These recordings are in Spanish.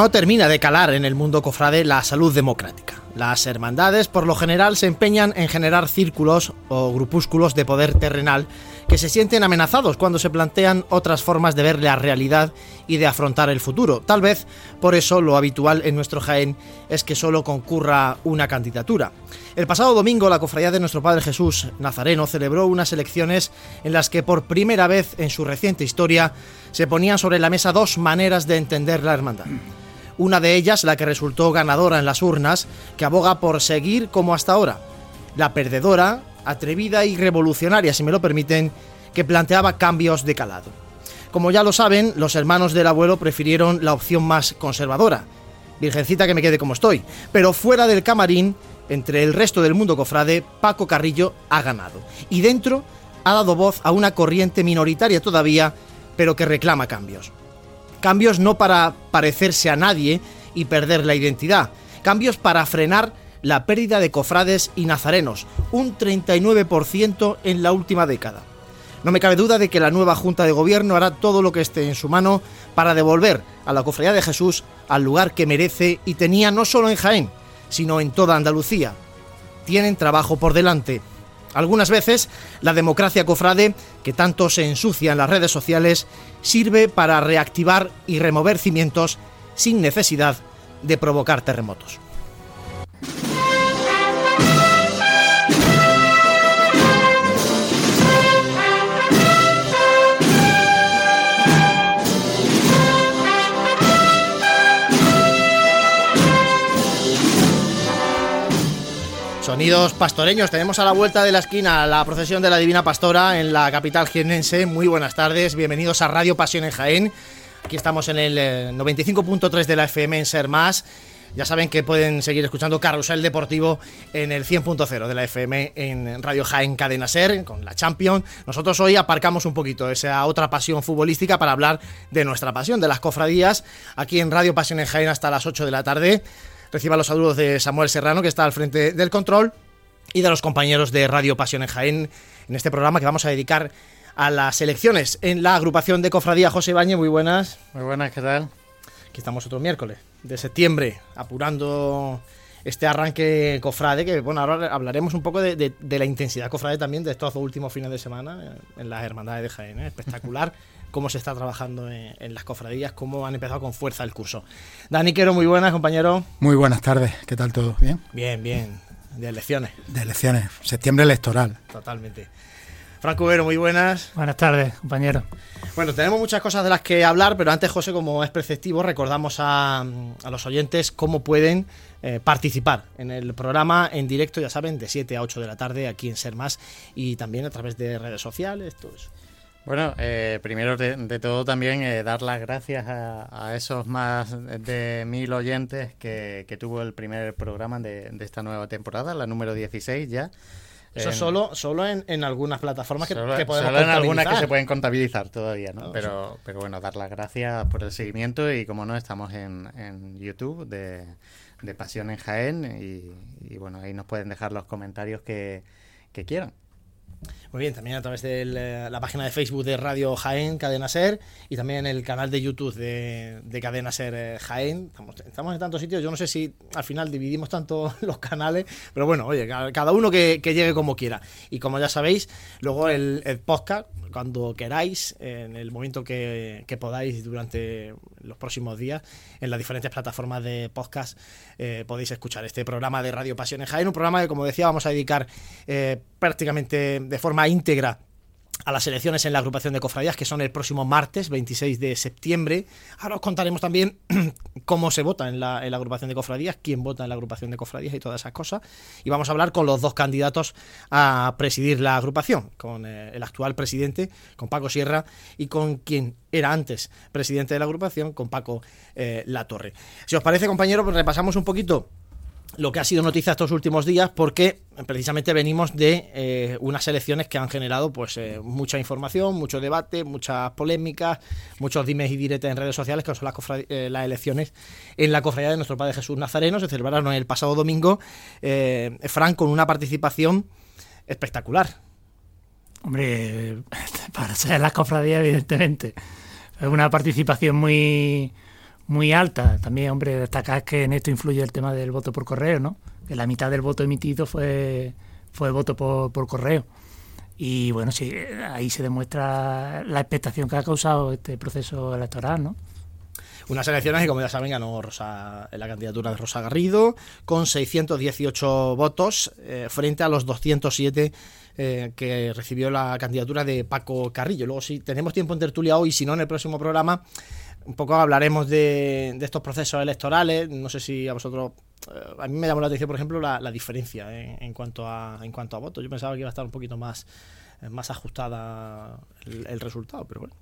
No termina de calar en el mundo cofrade la salud democrática. Las hermandades por lo general se empeñan en generar círculos o grupúsculos de poder terrenal que se sienten amenazados cuando se plantean otras formas de ver la realidad y de afrontar el futuro. Tal vez por eso lo habitual en nuestro Jaén es que solo concurra una candidatura. El pasado domingo la cofradía de nuestro Padre Jesús Nazareno celebró unas elecciones en las que por primera vez en su reciente historia se ponían sobre la mesa dos maneras de entender la hermandad. Una de ellas, la que resultó ganadora en las urnas, que aboga por seguir como hasta ahora. La perdedora, atrevida y revolucionaria, si me lo permiten, que planteaba cambios de calado. Como ya lo saben, los hermanos del abuelo prefirieron la opción más conservadora. Virgencita que me quede como estoy. Pero fuera del camarín, entre el resto del mundo cofrade, Paco Carrillo ha ganado. Y dentro ha dado voz a una corriente minoritaria todavía, pero que reclama cambios. Cambios no para parecerse a nadie y perder la identidad. Cambios para frenar la pérdida de cofrades y nazarenos, un 39% en la última década. No me cabe duda de que la nueva Junta de Gobierno hará todo lo que esté en su mano para devolver a la Cofradía de Jesús al lugar que merece y tenía no solo en Jaén, sino en toda Andalucía. Tienen trabajo por delante. Algunas veces la democracia cofrade, que tanto se ensucia en las redes sociales, sirve para reactivar y remover cimientos sin necesidad de provocar terremotos. Sonidos pastoreños. Tenemos a la vuelta de la esquina la procesión de la Divina Pastora en la capital jienense. Muy buenas tardes, bienvenidos a Radio Pasión en Jaén. Aquí estamos en el 95.3 de la FM en Ser Más. Ya saben que pueden seguir escuchando Carrusel Deportivo en el 100.0 de la FM en Radio Jaén Cadena Ser con la Champions. Nosotros hoy aparcamos un poquito esa otra pasión futbolística para hablar de nuestra pasión, de las cofradías, aquí en Radio Pasión en Jaén hasta las 8 de la tarde. Reciba los saludos de Samuel Serrano, que está al frente del control, y de los compañeros de Radio Pasión en Jaén, en este programa que vamos a dedicar a las elecciones en la agrupación de Cofradía José Bañe. Muy buenas. Muy buenas, ¿qué tal? Aquí estamos otro miércoles de septiembre, apurando este arranque cofrade, que bueno, ahora hablaremos un poco de, la intensidad cofrade también de estos dos últimos fines de semana en las hermandades de Jaén. ¿eh? Espectacular cómo se está trabajando en, las cofradías, cómo han empezado con fuerza el curso. Dani Quero, muy buenas, compañero. Muy buenas tardes, ¿qué tal todo? ¿Bien? Bien, bien. De elecciones. De elecciones, septiembre electoral. Totalmente. Franco Vero, muy buenas. Buenas tardes, compañero. Bueno, tenemos muchas cosas de las que hablar, pero antes, José, como es preceptivo, recordamos a, los oyentes cómo pueden eh, participar en el programa en directo, ya saben, de 7 a 8 de la tarde aquí en Ser Más y también a través de redes sociales, todo eso. Bueno, eh, primero de, todo también eh, dar las gracias a, esos más de mil oyentes que, tuvo el primer programa de, esta nueva temporada, la número 16 ya. Eso solo, solo en, algunas plataformas que, solo, podemos Solo en algunas que se pueden contabilizar todavía, ¿no? pero, pero bueno, dar las gracias por el seguimiento y como no, estamos en, YouTube de, Pasión en Jaén y, bueno, ahí nos pueden dejar los comentarios que quieran. Muy bien, también a través de la página de Facebook de Radio Jaén, Cadena Ser, y también el canal de YouTube de, Cadena Ser eh, Jaén. Estamos, en tantos sitios, yo no sé si al final dividimos tanto los canales, pero bueno, oye, cada uno que, llegue como quiera. Y como ya sabéis, luego el, podcast, cuando queráis, en el momento que, podáis durante los próximos días, en las diferentes plataformas de podcast, eh, podéis escuchar este programa de Radio Pasión en Jaén, un programa que, como decía, vamos a dedicar eh, prácticamente de forma íntegra a las elecciones en la agrupación de cofradías, que son el próximo martes, 26 de septiembre. Ahora os contaremos también cómo se vota en la, agrupación de cofradías, quién vota en la agrupación de cofradías y todas esas cosas. Y vamos a hablar con los dos candidatos a presidir la agrupación, con eh, el actual presidente, con Paco Sierra, y con quien era antes presidente de la agrupación, con Paco eh, Latorre. Si os parece, compañero, pues repasamos un poquito lo que ha sido noticia estos últimos días porque precisamente venimos de eh, unas elecciones que han generado pues eh, mucha información, mucho debate, muchas polémicas, muchos dimes y diretes en redes sociales que son las, eh, las elecciones en la cofradía de nuestro Padre Jesús Nazareno, se celebraron el pasado domingo, Fran con una participación espectacular. Hombre, para ser las cofradías evidentemente, es una participación muy muy alta. También, hombre, destacar que en esto influye el tema del voto por correo, ¿no? Que la mitad del voto emitido fue, fue voto por, por correo. Y bueno, sí, ahí se demuestra la expectación que ha causado este proceso electoral, ¿no? Unas elecciones que, como ya saben, ganó Rosa, la candidatura de Rosa Garrido con 618 votos eh, frente a los 207 eh, que recibió la candidatura de Paco Carrillo. Luego, si tenemos tiempo en tertulia hoy, si no, en el próximo programa, un poco hablaremos de, estos procesos electorales. No sé si a vosotros. Eh, a mí me llamó la atención, por ejemplo, la, diferencia en, cuanto a, en cuanto a votos. Yo pensaba que iba a estar un poquito más, más ajustada el resultado, pero bueno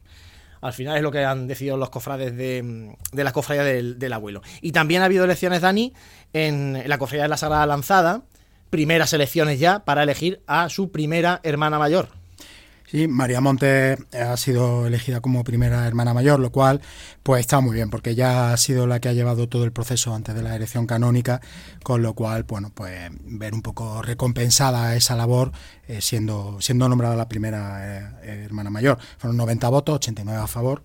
al final es lo que han decidido los cofrades de, la cofradía del, abuelo. Y también ha habido elecciones, Dani, en, la cofradía de la Sagrada Lanzada, primeras elecciones ya para elegir a su primera hermana mayor. Sí, María Montes ha sido elegida como primera hermana mayor, lo cual pues está muy bien, porque ella ha sido la que ha llevado todo el proceso antes de la elección canónica, con lo cual, bueno, pues ver un poco recompensada esa labor eh, siendo, siendo nombrada la primera eh, hermana mayor. Fueron 90 votos, 89 a favor.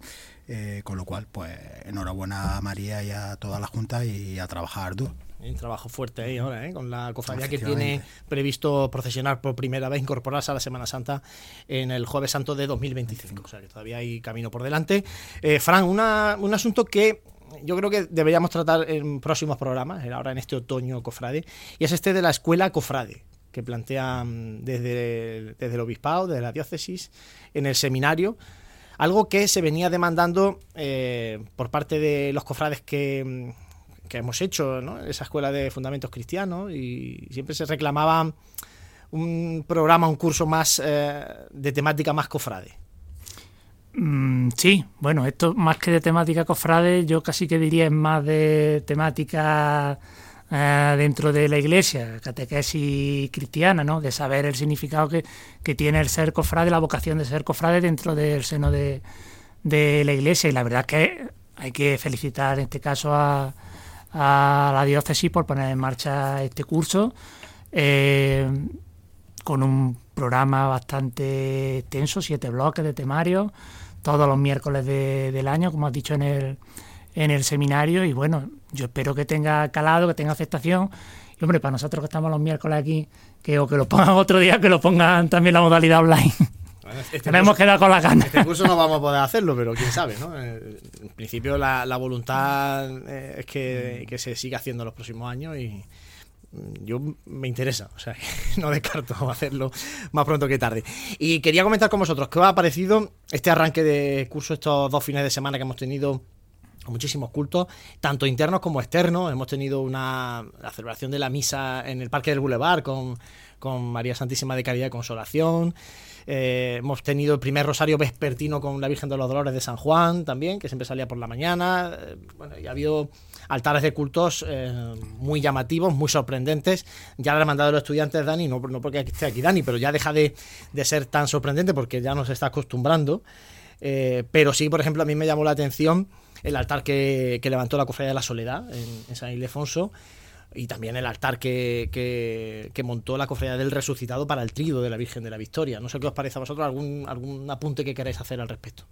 Eh, con lo cual, pues enhorabuena a María y a toda la Junta y a trabajar duro. Un trabajo fuerte ahí ahora, ¿eh? con la cofradía que tiene previsto procesionar por primera vez, incorporarse a la Semana Santa en el Jueves Santo de 2025. O sea que todavía hay camino por delante. Eh, Fran, un asunto que yo creo que deberíamos tratar en próximos programas, ahora en este otoño cofrade, y es este de la escuela cofrade que plantean desde, desde el obispado, desde la diócesis, en el seminario algo que se venía demandando eh, por parte de los cofrades que, que hemos hecho, esa escuela de fundamentos cristianos, y siempre se reclamaba un programa, un curso más eh, de temática más cofrade. Mm, sí, bueno, esto más que de temática cofrade, yo casi que diría es más de temática eh, dentro de la iglesia, catequesis cristiana, ¿no? De saber el significado que, que, tiene el ser cofrade, la vocación de ser cofrade dentro del seno de, de la iglesia. Y la verdad es que hay que felicitar en este caso a, a la diócesis por poner en marcha este curso eh, con un programa bastante extenso, siete bloques de temario, todos los miércoles del año, como has dicho en el, en el seminario. Y bueno, yo espero que tenga calado, que tenga aceptación. Y hombre, para nosotros que estamos los miércoles aquí, que o que lo pongan otro día, que lo pongan también la modalidad online. Este hemos quedado con la gana. Este curso no vamos a poder hacerlo, pero quién sabe, ¿no? En principio la, voluntad eh, es que, se siga haciendo los próximos años y yo me interesa, o sea, no descarto hacerlo más pronto que tarde. Y quería comentar con vosotros qué os ha parecido este arranque de curso, estos dos fines de semana que hemos tenido muchísimos cultos, tanto internos como externos. Hemos tenido una la celebración de la misa en el Parque del Boulevard con, con María Santísima de Caridad y Consolación. Eh, hemos tenido el primer rosario vespertino con la Virgen de los Dolores de San Juan también, que siempre salía por la mañana. Eh, bueno, y ha habido altares de cultos eh, muy llamativos, muy sorprendentes. Ya la mandado de los estudiantes, Dani, no, no porque esté aquí Dani, pero ya deja de, de, ser tan sorprendente porque ya nos está acostumbrando. pero sí, por ejemplo, a mí me llamó la atención el altar que, que levantó la Cofradía de la Soledad en, en San Ildefonso y también el altar que, que, montó la cofradía del resucitado para el trido de la Virgen de la Victoria. No sé qué os parece a vosotros, algún, algún apunte que queráis hacer al respecto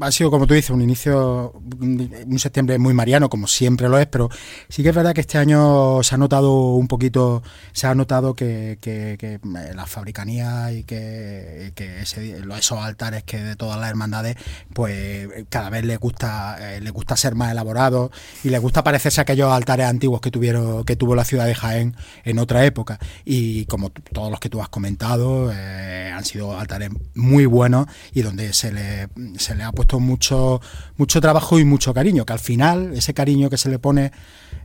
ha sido, como tú dices, un inicio, un septiembre muy mariano, como siempre lo es, pero sí que es verdad que este año se ha notado un poquito, se ha notado que, que, que la fabricanía y que, esos altares que de todas las hermandades, pues cada vez les gusta, eh, les gusta ser más elaborados y les gusta parecerse a aquellos altares antiguos que tuvieron, que tuvo la ciudad de Jaén en otra época. Y como todos los que tú has comentado, eh, han sido altares muy buenos y donde se le, se le ha puesto mucho, mucho trabajo y mucho cariño, que al final ese cariño que se le pone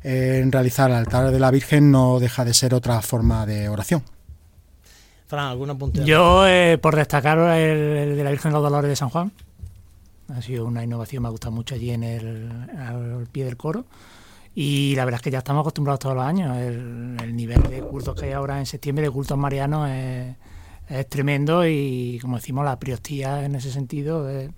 en realizar el altar de la Virgen no deja de ser otra forma de oración. Fran, ¿alguna punta? Yo, eh, por destacar el, de la Virgen de los Dolores de San Juan, ha sido una innovación, me ha gustado mucho allí en el al pie del coro. Y la verdad es que ya estamos acostumbrados todos los años. El, nivel de cultos que hay ahora en septiembre, de cultos marianos, es, es tremendo y, como decimos, la priostía en ese sentido es,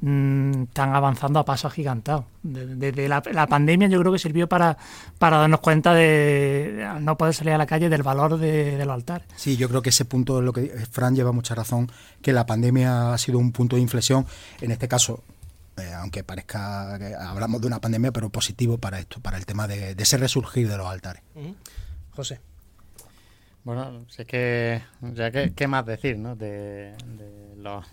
Mm, están avanzando a pasos agigantados. Desde la, pandemia yo creo que sirvió para, para darnos cuenta de no poder salir a la calle del valor de, los altares. Sí, yo creo que ese punto es lo que Fran lleva mucha razón, que la pandemia ha sido un punto de inflexión, en este caso eh, aunque parezca que hablamos de una pandemia, pero positivo para esto, para el tema de, ese resurgir de los altares. José. Bueno, si es que ya que, qué más decir, ¿no? De, los,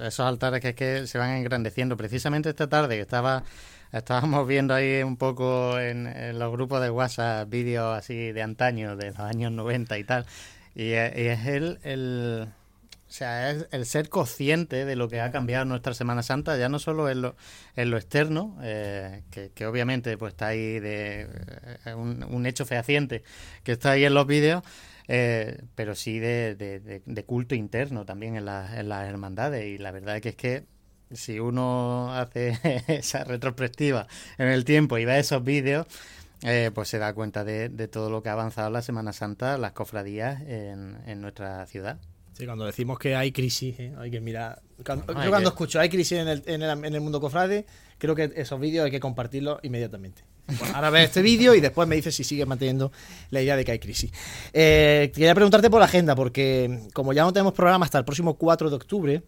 esos altares que, que se van engrandeciendo. Precisamente esta tarde que estaba estábamos viendo ahí un poco en, los grupos de WhatsApp vídeos así de antaño, de los años 90 y tal. Y, es el, el, o sea, es el ser consciente de lo que ha cambiado nuestra Semana Santa, ya no solo en lo, en lo externo, eh, que, obviamente pues está ahí de eh, un, hecho fehaciente que está ahí en los vídeos, eh, pero sí de, de, culto interno también en, en las hermandades. Y la verdad es que es que si uno hace esa retrospectiva en el tiempo y ve esos vídeos, eh, pues se da cuenta de, todo lo que ha avanzado la Semana Santa, las cofradías en, nuestra ciudad. Sí, cuando decimos que hay crisis, ¿eh? hay que mirar. Cuando, yo cuando escucho hay crisis en el, en, el, mundo cofrade, creo que esos vídeos hay que compartirlos inmediatamente. Ahora ves este vídeo y después me dices si sigues manteniendo la idea de que hay crisis. Eh, quería preguntarte por la agenda, porque como ya no tenemos programa hasta el próximo 4 de octubre,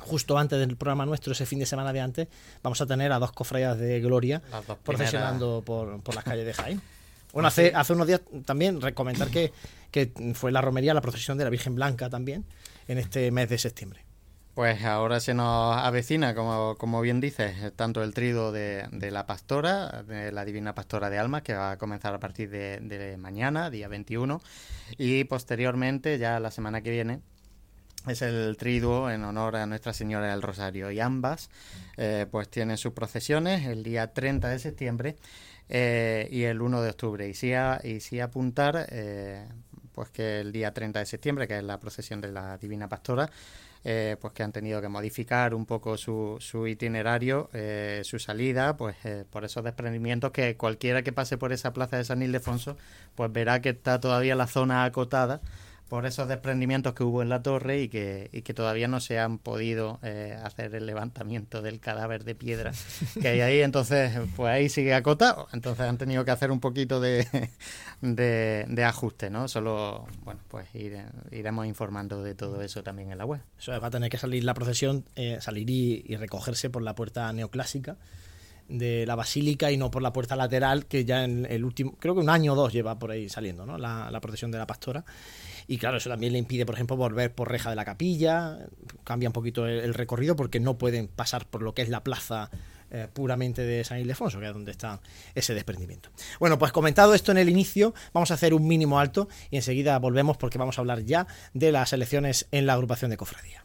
justo antes del programa nuestro, ese fin de semana de antes, vamos a tener a dos cofradías de gloria profesionando por, por, las calles de Jaén. Bueno, hace, hace unos días también recomendar que, que fue la romería, la procesión de la Virgen Blanca también, en este mes de septiembre. Pues ahora se nos avecina, como, como bien dices, tanto el trido de, de, la pastora, de la Divina Pastora de Almas, que va a comenzar a partir de, mañana, día 21, y posteriormente, ya la semana que viene, es el triduo en honor a Nuestra Señora del Rosario. Y ambas eh, pues tienen sus procesiones el día 30 de septiembre eh, y el 1 de octubre. Y sí, y sí apuntar eh, pues que el día 30 de septiembre que es la procesión de la Divina Pastora pues que han tenido que modificar un poco su, su itinerario, su salida, pues por esos desprendimientos que cualquiera que pase por esa plaza de San Ildefonso, pues verá que está todavía la zona acotada por esos desprendimientos que hubo en la torre y que, y que todavía no se han podido eh, hacer el levantamiento del cadáver de piedra que hay ahí. Entonces, pues ahí sigue acotado. Entonces han tenido que hacer un poquito de, de, ajuste, ¿no? Solo, bueno, pues iremos informando de todo eso también en la web. Eso va a tener que salir la procesión, eh, salir y, recogerse por la puerta neoclásica de la basílica y no por la puerta lateral que ya en el último, creo que un año o dos lleva por ahí saliendo, ¿no? La procesión de la pastora. Y claro, eso también le impide, por ejemplo, volver por reja de la capilla, cambia un poquito el, recorrido porque no pueden pasar por lo que es la plaza eh, puramente de San Ildefonso, que es donde está ese desprendimiento. Bueno, pues comentado esto en el inicio, vamos a hacer un mínimo alto y enseguida volvemos porque vamos a hablar ya de las elecciones en la agrupación de cofradía.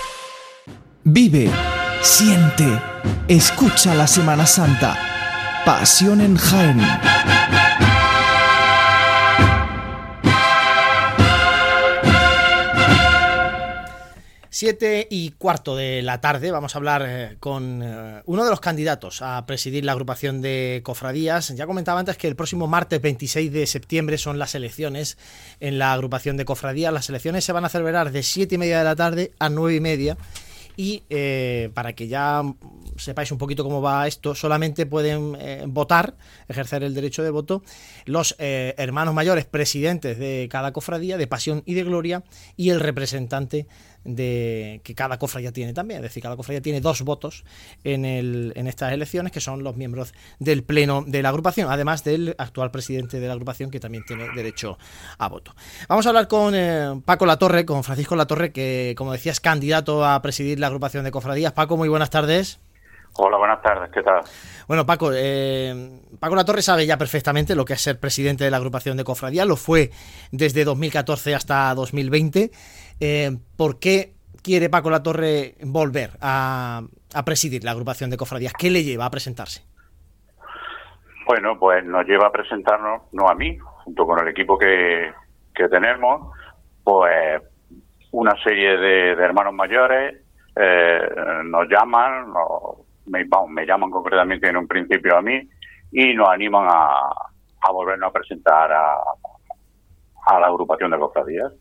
Vive, siente, escucha la Semana Santa. Pasión en Jaén. Siete y cuarto de la tarde vamos a hablar eh, con eh, uno de los candidatos a presidir la agrupación de cofradías. Ya comentaba antes que el próximo martes 26 de septiembre son las elecciones en la agrupación de cofradías. Las elecciones se van a celebrar de siete y media de la tarde a nueve y media y eh, para que ya sepáis un poquito cómo va esto, solamente pueden eh, votar, ejercer el derecho de voto, los eh, hermanos mayores presidentes de cada cofradía, de pasión y de gloria, y el representante de que cada cofradía tiene también. Es decir, cada cofradía tiene dos votos en, el, en estas elecciones, que son los miembros del pleno de la agrupación, además del actual presidente de la agrupación, que también tiene derecho a voto. Vamos a hablar con eh, Paco Latorre, con Francisco Latorre, que, como decía, es candidato a presidir la agrupación de cofradías. Paco, muy buenas tardes. Hola, buenas tardes, ¿qué tal? Bueno, Paco, eh, Paco Latorre sabe ya perfectamente lo que es ser presidente de la agrupación de cofradías, lo fue desde 2014 hasta 2020. Eh, ¿Por qué quiere Paco Latorre volver a, presidir la agrupación de cofradías? ¿Qué le lleva a presentarse? Bueno, pues nos lleva a presentarnos, no a mí, junto con el equipo que, tenemos, pues una serie de, hermanos mayores eh, nos llaman, me, me llaman concretamente en un principio a mí y nos animan a, a volvernos a presentar a, a la agrupación de cofradías.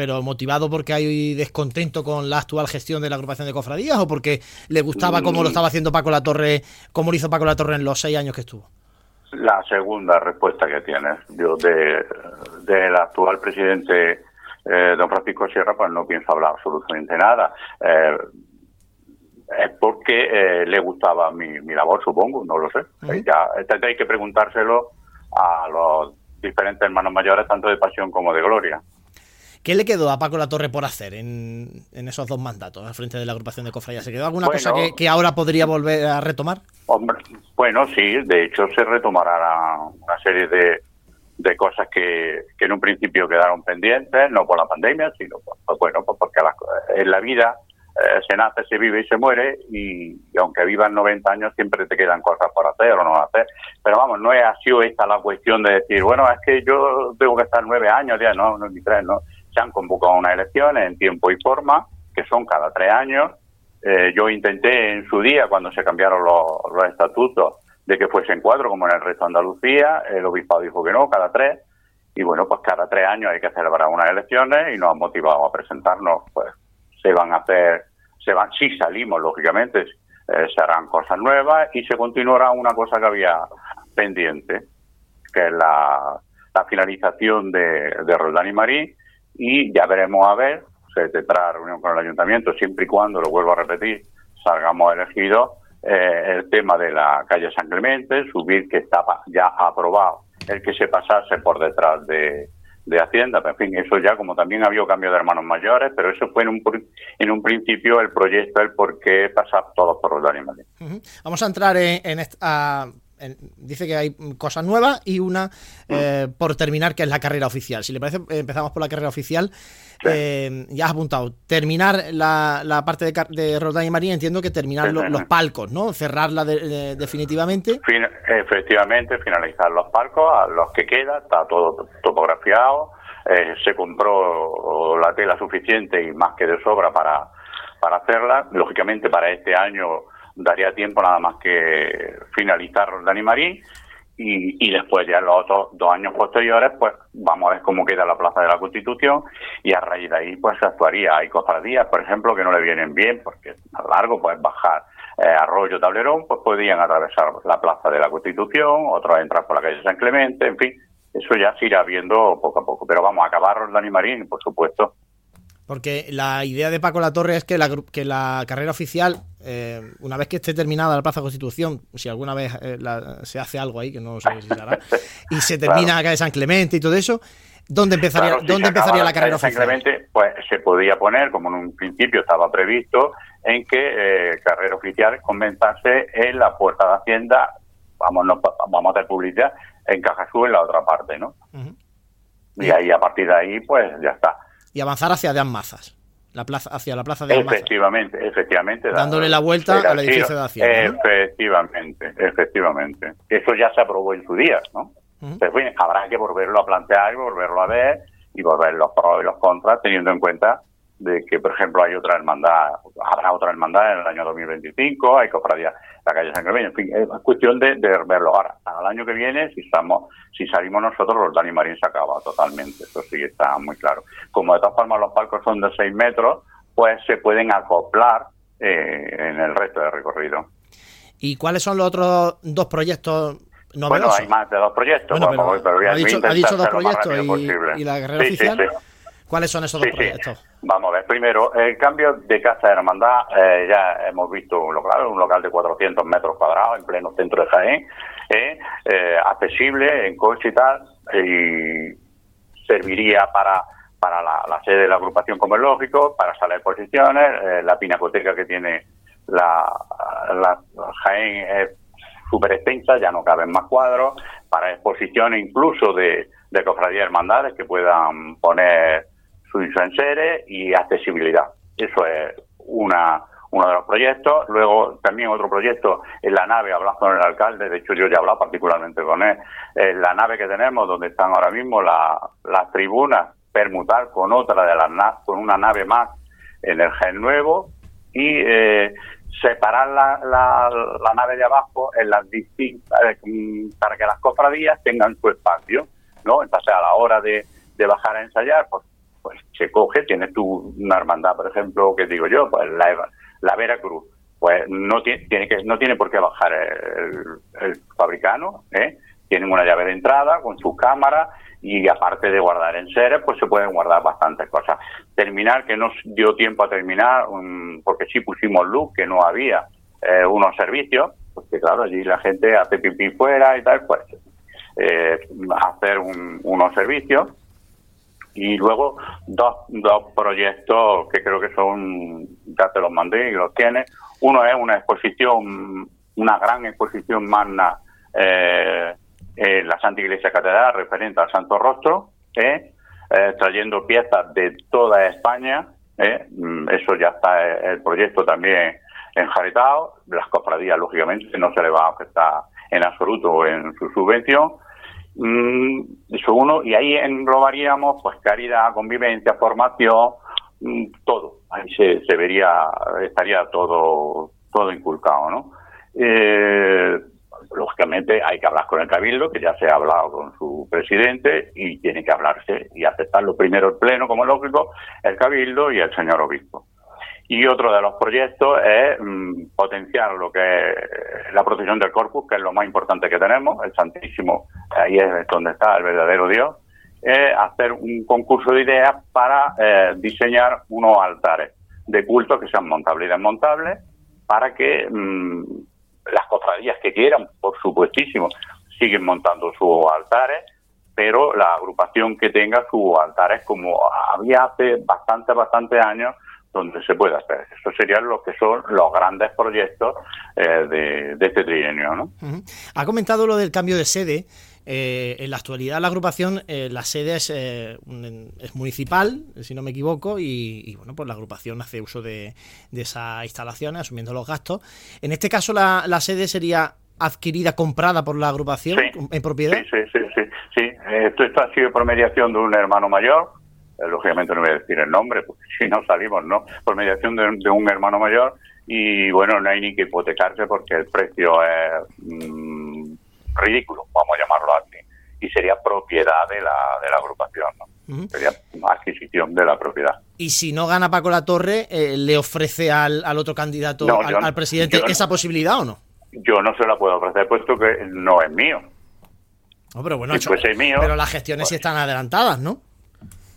¿Pero motivado porque hay descontento con la actual gestión de la agrupación de cofradías o porque le gustaba cómo lo estaba haciendo Paco La Torre, cómo lo hizo Paco La Torre en los seis años que estuvo? La segunda respuesta que tienes. Yo de, del actual presidente eh, don Francisco Sierra, pues no pienso hablar absolutamente nada. Eh, es porque eh, le gustaba mi, mi, labor, supongo, no lo sé. Ya hay que preguntárselo a los diferentes hermanos mayores, tanto de pasión como de gloria. ¿Qué le quedó a Paco La Torre por hacer en, en esos dos mandatos al frente de la agrupación de cofradías? ¿Se quedó alguna cosa que, que, ahora podría volver a retomar? Hombre, bueno, sí, de hecho se retomará una serie de, de cosas que, que, en un principio quedaron pendientes, no por la pandemia, sino pues, bueno, pues porque en la vida eh, se nace, se vive y se muere, y, y, aunque vivan 90 años siempre te quedan cosas por hacer o no hacer. Pero vamos, no es así esta la cuestión de decir, bueno, es que yo tengo que estar nueve años, ya no, no ni tres, no se han convocado unas elecciones en tiempo y forma, que son cada tres años. Eh, yo intenté en su día, cuando se cambiaron los, los, estatutos, de que fuesen cuatro, como en el resto de Andalucía. El obispado dijo que no, cada tres. Y bueno, pues cada tres años hay que celebrar unas elecciones y nos han motivado a presentarnos. Pues se van a hacer, se van, si salimos, lógicamente, eh, se harán cosas nuevas y se continuará una cosa que había pendiente, que es la, finalización de, de Roldán y Marín y ya veremos a ver, se tendrá reunión con el ayuntamiento siempre y cuando, lo vuelvo a repetir, salgamos elegidos eh, el tema de la calle San Clemente, subir que estaba ya aprobado el que se pasase por detrás de, de Hacienda, en fin, eso ya como también había cambio de hermanos mayores, pero eso fue en un, en un principio el proyecto, el por qué pasar todos por los animales. Uh -huh. Vamos a entrar en, en esta, dice que hay cosas nuevas y una eh, por terminar, que es la carrera oficial. Si le parece, empezamos por la carrera oficial. Sí. Eh, ya has apuntado, terminar la, la parte de, de Roldán y María, entiendo que terminar sí, lo, sí, los palcos, ¿no? Cerrarla de, de, definitivamente. Fin, efectivamente, finalizar los palcos, a los que queda, está todo topografiado, eh, se compró la tela suficiente y más que de sobra para, para hacerla. Lógicamente, para este año daría tiempo nada más que finalizar Dani Marín y, y, después ya los otros dos años posteriores pues vamos a ver cómo queda la Plaza de la Constitución y a raíz de ahí pues se actuaría. Hay cofradías, por ejemplo, que no le vienen bien porque más largo, pues bajar eh, Arroyo Tablerón, pues podrían atravesar la Plaza de la Constitución, otros entrar por la calle San Clemente, en fin, eso ya se irá viendo poco a poco. Pero vamos a acabar Dani Marín, por supuesto. Porque la idea de Paco La Torre es que la, que la carrera oficial, eh, una vez que esté terminada la Plaza Constitución, si alguna vez eh, la, se hace algo ahí, que no sé si se hará, y se termina claro. acá de San Clemente y todo eso, ¿dónde empezaría, claro, si ¿dónde empezaría la carrera San oficial? Clemente, pues se podía poner, como en un principio estaba previsto, en que eh, carrera oficial comenzase en la puerta de Hacienda, vamos, no, vamos a hacer publicidad, en Cajasú, en la otra parte, ¿no? Uh -huh. Y ahí, a partir de ahí, pues ya está y avanzar hacia de Mazas, la plaza, hacia la plaza de Almazas. Efectivamente, efectivamente. Dándole la vuelta al edificio de Hacienda. ¿no? Efectivamente, efectivamente. Eso ya se aprobó en su día, ¿no? Uh -huh. Pero, bueno, habrá que volverlo a plantear, volverlo a ver y volver los pros y los contras, teniendo en cuenta de que, por ejemplo, hay otra hermandad, habrá otra hermandad en el año 2025, hay cofradía la calle San Clemente, en fin, es cuestión de, de, verlo. Ahora, al año que viene, si estamos, si salimos nosotros, los Dani Marín se acaba totalmente, eso sí está muy claro. Como de todas formas los palcos son de 6 metros, pues se pueden acoplar eh, en el resto del recorrido. ¿Y cuáles son los otros dos proyectos novedosos? Bueno, hay más de dos proyectos, bueno, pero, vamos, pero voy a ha, dicho, ha dicho dos proyectos y, y, la carrera sí, oficial. Sí, sí. ¿Cuáles son esos dos proyectos? Sí. Vamos a ver, primero, el cambio de Casa de Hermandad, eh, ya hemos visto un local, un local de 400 metros cuadrados en pleno centro de Jaén, eh, eh, accesible en coche y tal, y serviría para para la, la, sede de la agrupación como es lógico, para sala de exposiciones, la pinacoteca que tiene la, la Jaén es súper extensa, ya no caben más cuadros, para exposiciones incluso de, de cofradías hermandades que puedan poner sus enseres y accesibilidad. Eso es una uno de los proyectos. Luego también otro proyecto en la nave, hablando con el alcalde, de hecho yo ya he hablado particularmente con él, en la nave que tenemos donde están ahora mismo la, las tribunas, permutar con otra de las con una nave más en el Gen Nuevo y eh, separar la, la, nave de abajo en las distintas, eh, para que las cofradías tengan su espacio, ¿no? Entonces, a la hora de, de bajar a ensayar, pues, pues se coge, tienes tú una hermandad, por ejemplo, que digo yo, pues la, la Veracruz, pues no tiene, tiene que no tiene por qué bajar el, el fabricano, ¿eh? tienen una llave de entrada con su cámara y aparte de guardar en seres, pues se pueden guardar bastantes cosas. Terminar, que no dio tiempo a terminar, porque sí pusimos luz, que no había eh, unos servicios, porque claro, allí la gente hace pipí fuera y tal, pues eh, hacer unos servicios. Y luego dos, dos proyectos que creo que son, ya te los mandé y los tienes. Uno es una exposición, una gran exposición magna eh, en la Santa Iglesia Catedral referente al Santo Rostro, ¿eh? Eh, trayendo piezas de toda España. ¿eh? Mm, eso ya está el proyecto también enjaretado. Las cofradías, lógicamente, no se le va a afectar en absoluto en su subvención. Mm, eso uno, y ahí englobaríamos pues caridad, convivencia, formación, mm, todo. Ahí se, se vería, estaría todo, todo inculcado, ¿no? Eh, lógicamente hay que hablar con el Cabildo, que ya se ha hablado con su presidente, y tiene que hablarse y aceptarlo primero el Pleno, como lógico, el Cabildo y el señor Obispo. Y otro de los proyectos es mm, potenciar lo que es la protección del corpus, que es lo más importante que tenemos, el Santísimo, ahí es donde está el verdadero Dios, hacer un concurso de ideas para eh, diseñar unos altares de culto que sean montables y desmontables para que mm, las cofradías que quieran, por supuestísimo, siguen montando sus altares, pero la agrupación que tenga sus altares como había hace bastante, bastante años, donde se puede hacer. Eso serían lo que son los grandes proyectos eh, de, este trienio. ¿no? Ha comentado lo del cambio de sede. Eh, en la actualidad la agrupación, eh, la sede es, es, municipal, si no me equivoco, y, bueno, pues la agrupación hace uso de, de esas instalaciones, asumiendo los gastos. En este caso la, la sede sería adquirida, comprada por la agrupación en propiedad. Sí, sí, sí, sí. Esto, esto ha sido por mediación de un hermano mayor eh, lógicamente no voy a decir el nombre, porque si no salimos, ¿no? Por mediación de, un hermano mayor y bueno, no hay ni que hipotecarse porque el precio es mm, ridículo, vamos a llamarlo así, y sería propiedad de la, de la agrupación, ¿no? Sería adquisición de la propiedad. Y si no gana Paco La Torre, eh, ¿le ofrece al, al otro candidato, al, presidente, esa posibilidad o no? Yo no se la puedo ofrecer puesto que no es mío. No, pero bueno, pero las gestiones sí pues están adelantadas, ¿no?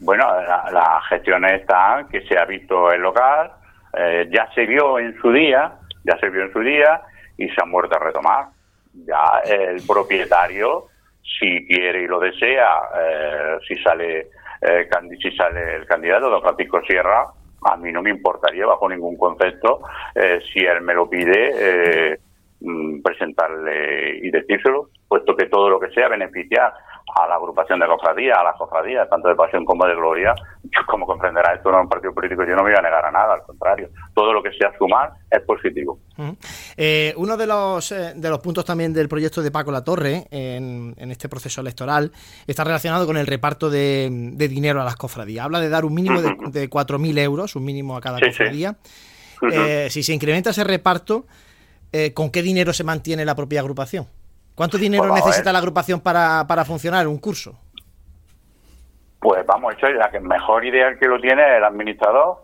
Bueno, la, gestión está que se ha visto el local, eh, ya se vio en su día, ya se vio en su día y se ha muerto a retomar. Ya el propietario, si quiere y lo desea, eh, si sale eh, si sale el candidato, don Francisco Sierra, a mí no me importaría bajo ningún concepto, si él me lo pide, mm, presentarle y decírselo, puesto que todo lo que sea beneficiar a la agrupación de cofradías, a las cofradías, tanto de pasión como de gloria, como comprenderá, esto no es un partido político, yo no me voy a negar a nada, al contrario, todo lo que sea sumar es positivo. Eh, uno de los, eh, de los puntos también del proyecto de Paco La Torre en, este proceso electoral está relacionado con el reparto de, dinero a las cofradías. Habla de dar un mínimo de, de 4.000 euros, un mínimo a cada cofradía. Eh, si se incrementa ese reparto, ¿con qué dinero se mantiene la propia agrupación? ¿Cuánto dinero necesita la agrupación para, para funcionar un curso? Pues vamos, hecho, la que mejor idea que lo tiene es el administrador.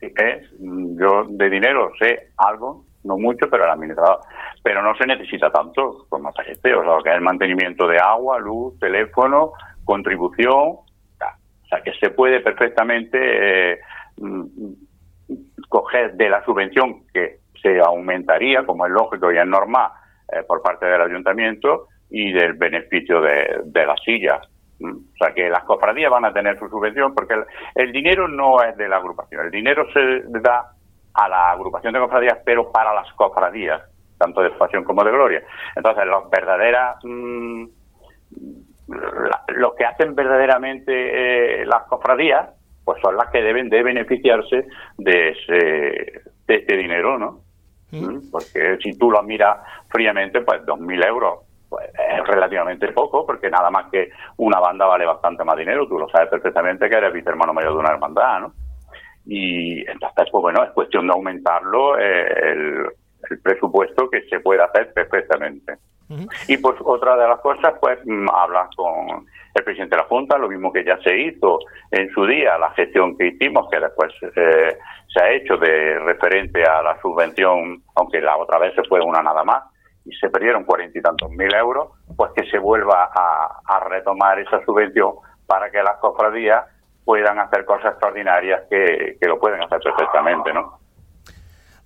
Es, yo de dinero sé algo, no mucho, pero el administrador. Pero no se necesita tanto como este, o sea, que es el mantenimiento de agua, luz, teléfono, contribución. O sea, que se puede perfectamente eh, mm, coger de la subvención que se aumentaría, como es lógico y es normal, eh, por parte del ayuntamiento y del beneficio de, de las sillas. Mm. O sea que las cofradías van a tener su subvención porque el, dinero no es de la agrupación, el dinero se da a la agrupación de cofradías, pero para las cofradías, tanto de pasión como de gloria. Entonces, los verdaderas, mm, los que hacen verdaderamente eh, las cofradías, pues son las que deben de beneficiarse de ese, de este dinero, ¿no? ¿Mm? Porque si tú lo miras fríamente, pues 2.000 euros pues, es relativamente poco, porque nada más que una banda vale bastante más dinero. Tú lo sabes perfectamente que eres vicehermano mayor de una hermandad, ¿no? Y entonces, pues bueno, es cuestión de aumentarlo eh, el presupuesto que se puede hacer perfectamente. Y pues otra de las cosas, pues mm, hablar con el presidente de la Junta, lo mismo que ya se hizo en su día, la gestión que hicimos, que después eh, se ha hecho de referente a la subvención, aunque la otra vez se fue una nada más, y se perdieron cuarenta y tantos mil euros, pues que se vuelva a, retomar esa subvención para que las cofradías puedan hacer cosas extraordinarias que, que lo pueden hacer perfectamente, ¿no?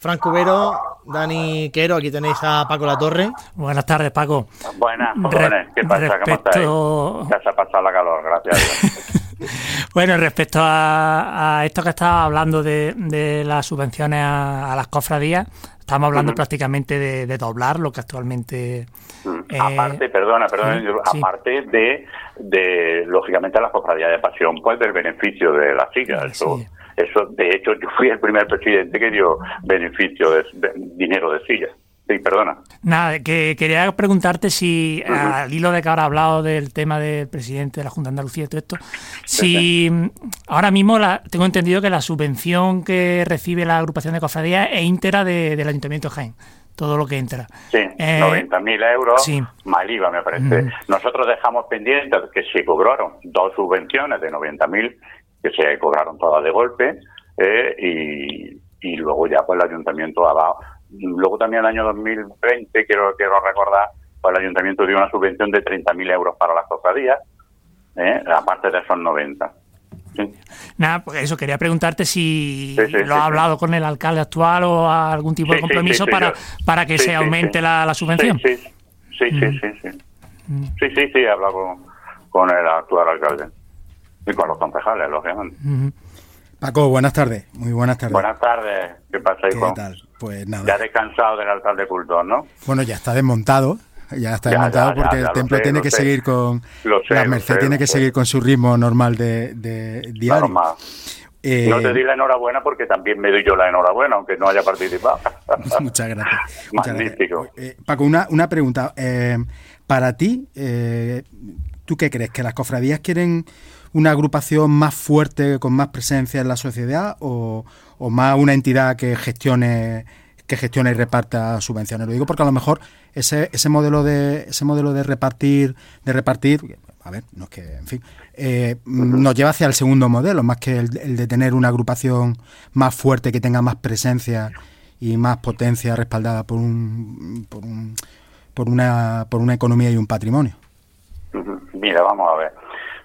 Frank Cubero, Dani Quero, aquí tenéis a Paco La Torre. Buenas tardes, Paco. Buenas, jóvenes. ¿Qué pasa? ¿Cómo estáis? Ya se ha pasado la calor, gracias. bueno, respecto a, esto que estaba hablando de, las subvenciones a, las cofradías, estamos hablando prácticamente de, doblar lo que actualmente... Mm. Eh, aparte, perdona, perdona, aparte de, de, lógicamente, las cofradías de pasión, pues del beneficio de la silla. Eso, eso, de hecho, yo fui el primer presidente que dio beneficio de, dinero de silla. Sí, perdona. Nada, que quería preguntarte si, al hilo de que ahora ha hablado del tema del presidente de la Junta de Andalucía y todo esto, si ahora mismo la, tengo entendido que la subvención que recibe la agrupación de cofradías es íntegra del Ayuntamiento de Jaén todo lo que entra. Sí, eh, 90.000 euros, sí. mal IVA me parece. Nosotros dejamos pendientes que se cobraron dos subvenciones de 90.000 que se cobraron todas de golpe eh, y, luego ya pues el ayuntamiento ha dado. Luego también el año 2020, quiero, quiero recordar, pues el ayuntamiento dio una subvención de 30.000 euros para las cofradías, eh, aparte de esos 90. Nada, pues eso, quería preguntarte si lo ha hablado con el alcalde actual o algún tipo de compromiso para, para que se aumente la, subvención. Sí, sí, sí, sí, sí. Sí, sí, sí, he hablado con el actual alcalde. Y con los concejales, lógicamente. Paco, buenas tardes. Muy buenas tardes. Buenas tardes. ¿Qué pasa, hijo? ¿Qué tal? Pues nada. Ya descansado del altar de culto, ¿no? Bueno, ya está desmontado. Ya está desmontado porque el templo tiene que seguir con. la Merced tiene que seguir con su ritmo normal de, de diario. Eh, no te di la enhorabuena porque también me doy yo la enhorabuena, aunque no haya participado. muchas gracias. Magnífico. Eh, Paco, una, una pregunta. Eh, para ti, ¿tú qué crees? ¿Que las cofradías quieren una agrupación más fuerte, con más presencia en la sociedad o, más una entidad que gestione que gestione y reparta subvenciones. Lo digo porque a lo mejor ese, ese modelo de ese modelo de repartir de repartir a ver, no es que, en fin, eh, nos lleva hacia el segundo modelo, más que el, de tener una agrupación más fuerte, que tenga más presencia y más potencia respaldada por un, por, un, por una por una economía y un patrimonio. Mira, vamos a ver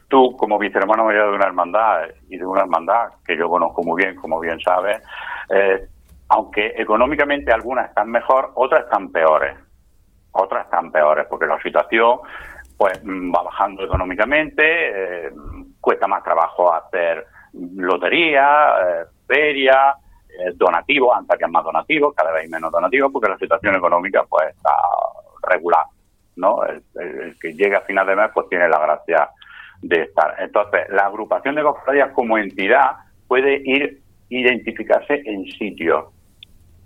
tú como vicehermano mayor de una hermandad y de una hermandad que yo conozco muy bien, como bien sabes, eh, aunque económicamente algunas están mejor, otras están peores. Otras están peores porque la situación pues mm, va bajando económicamente, eh, cuesta más trabajo hacer lotería, eh, feria, eh, donativos, antes que más donativos, cada vez menos donativos porque la situación económica pues está regular, ¿no? El, el que llegue a final de mes pues tiene la gracia de estar. Entonces, la agrupación de cofradías como entidad puede ir identificarse en sitios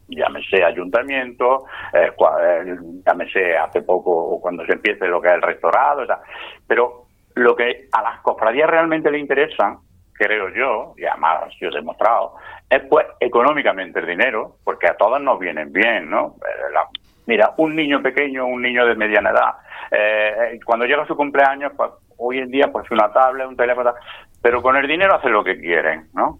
llámese ayuntamiento, eh, eh, llámese hace poco o cuando se empiece lo que es el rectorado, pero lo que a las cofradías realmente le interesa, creo yo, y además ha sido demostrado, es pues económicamente el dinero, porque a todos nos vienen bien, ¿no? Eh, mira, un niño pequeño, un niño de mediana edad, cuando llega su cumpleaños, pues hoy en día pues una tablet, un teléfono, pero con el dinero hacen lo que quieren, ¿no?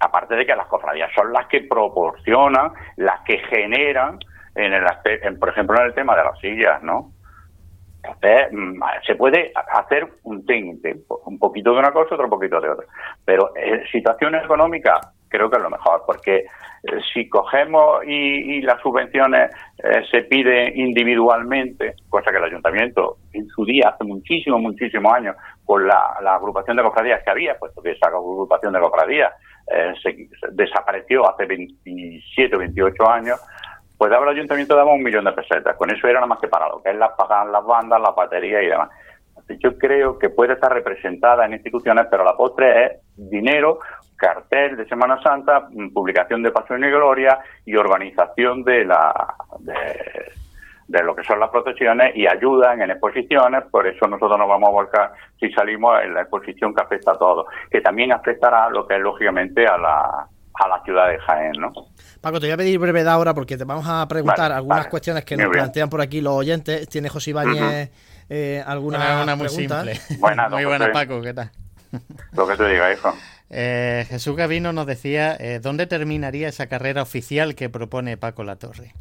Aparte de que las cofradías son las que proporcionan, las que generan, en el en, por ejemplo, en el tema de las sillas, ¿no? Entonces, mm, se puede hacer un tinte, un poquito de una cosa, otro poquito de otra. Pero en situación económica, creo que es lo mejor, porque eh, si cogemos y, las subvenciones eh, se piden individualmente, cosa que el ayuntamiento en su día, hace muchísimos, muchísimos años, con la, agrupación de cofradías que había, puesto que esa agrupación de cofradías eh, desapareció hace 27 o 28 años, pues daba el ayuntamiento daba un millón de pesetas. Con eso era nada más que para lo que es las pagar las bandas, la batería y demás. Yo creo que puede estar representada en instituciones, pero la postre es dinero cartel de Semana Santa, mm, publicación de Pasión y Gloria y organización de la de, lo que son las procesiones y ayudan en exposiciones, por eso nosotros nos vamos a volcar si salimos en la exposición que afecta a todos, que también afectará lo que es lógicamente a la, a la ciudad de Jaén, ¿no? Paco, te voy a pedir brevedad ahora porque te vamos a preguntar algunas cuestiones que nos plantean por aquí los oyentes. Tiene José Ibáñez eh, alguna una muy simple. muy buena, Paco, ¿qué tal? Lo que te diga, hijo. Eh, Jesús Gavino nos decía, eh, ¿dónde terminaría esa carrera oficial que propone Paco Latorre?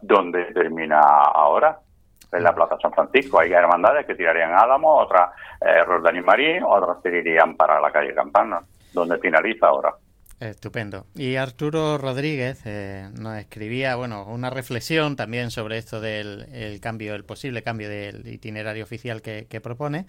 ¿Dónde termina ahora? En la Plaza San Francisco. Hay hermandades que tirarían Álamo, otras eh, Roldán y Marín, otras tirarían para la calle Campana. ¿Dónde finaliza ahora? Estupendo. Y Arturo Rodríguez eh, nos escribía, bueno, una reflexión también sobre esto del cambio, el posible cambio del itinerario oficial que, propone.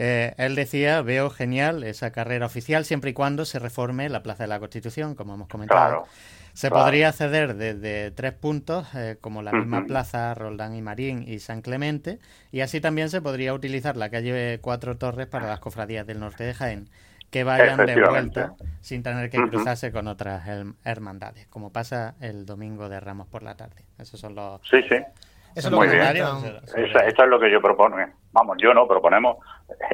Eh, él decía, veo genial esa carrera oficial siempre y cuando se reforme la Plaza de la Constitución, como hemos comentado. se podría acceder desde tres puntos, eh, como la misma plaza, Roldán y Marín y San Clemente, y así también se podría utilizar la calle Cuatro Torres para las cofradías del norte de Jaén que vayan de vuelta sin tener que cruzarse con otras hermandades, como pasa el domingo de Ramos por la tarde. Esos son los... Sí, sí. Eso Muy bien. Eso, es lo que yo propongo. Vamos, yo no, proponemos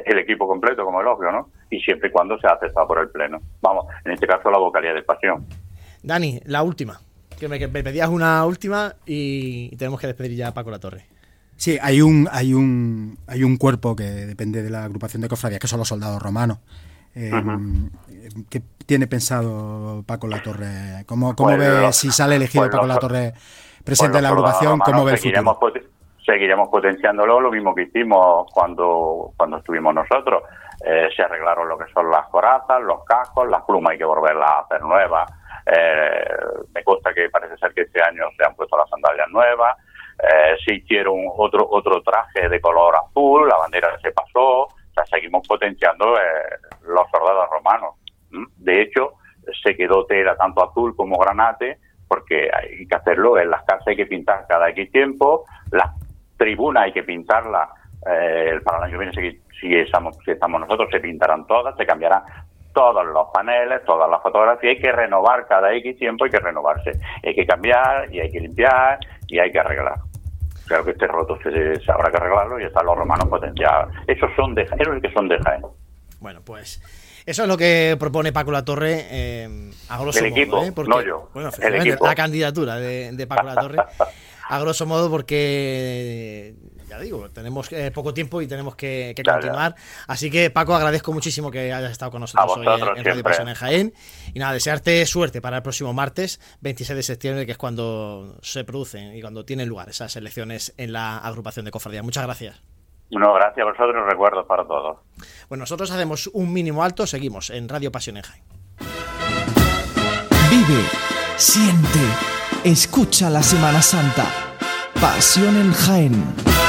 el equipo completo, como el obvio, ¿no? Y siempre y cuando sea aceptado por el Pleno. Vamos, en este caso la vocalía de pasión. Dani, la última. Que me, pedías una última y tenemos que despedir ya a Paco La Torre. Sí, hay un, hay un, hay un cuerpo que depende de la agrupación de cofradías, que son los soldados romanos eh, ¿Qué tiene pensado Paco La Torre? ¿Cómo, cómo ve si sale elegido Paco La Torre presidente de la agrupación? ¿Cómo ve el seguiremos, seguiremos potenciándolo lo mismo que hicimos cuando, cuando estuvimos nosotros. Eh, se arreglaron lo que son las corazas, los cascos, las plumas hay que volverlas a hacer nuevas. Eh, me consta que parece ser que este año se han puesto las sandalias nuevas. Eh, se hicieron otro otro traje de color azul, la bandera se pasó, seguimos potenciando eh, los soldados romanos. De hecho, se quedó tela tanto azul como granate, porque hay que hacerlo. En las casas hay que pintar cada X tiempo, las tribunas hay que pintarlas. Eh, para el año que viene, si, estamos, si estamos nosotros, se pintarán todas, se cambiarán todos los paneles, todas las fotografías, hay que renovar cada X tiempo, hay que renovarse. Hay que cambiar y hay que limpiar y hay que arreglar. Claro que este roto se, se habrá que arreglarlo y están los romanos potenciados. Esos son de esos que son de. Bueno, pues eso es lo que propone Paco La Torre eh, a grosso el equipo, ¿eh? no yo. Bueno, la candidatura de, de Paco La Torre. a grosso modo porque ya digo, tenemos eh, poco tiempo y tenemos que, continuar. Así que, Paco, agradezco muchísimo que hayas estado con nosotros hoy en, Radio Pasión en Jaén. Y nada, desearte suerte para el próximo martes, 26 de septiembre, que es cuando se producen y cuando tienen lugar esas elecciones en la agrupación de cofradía. Muchas gracias. No, gracias a vosotros, recuerdos para todos. Bueno, nosotros hacemos un mínimo alto, seguimos en Radio Pasión en Jaén. Vive, siente, escucha la Semana Santa. Pasión en Jaén.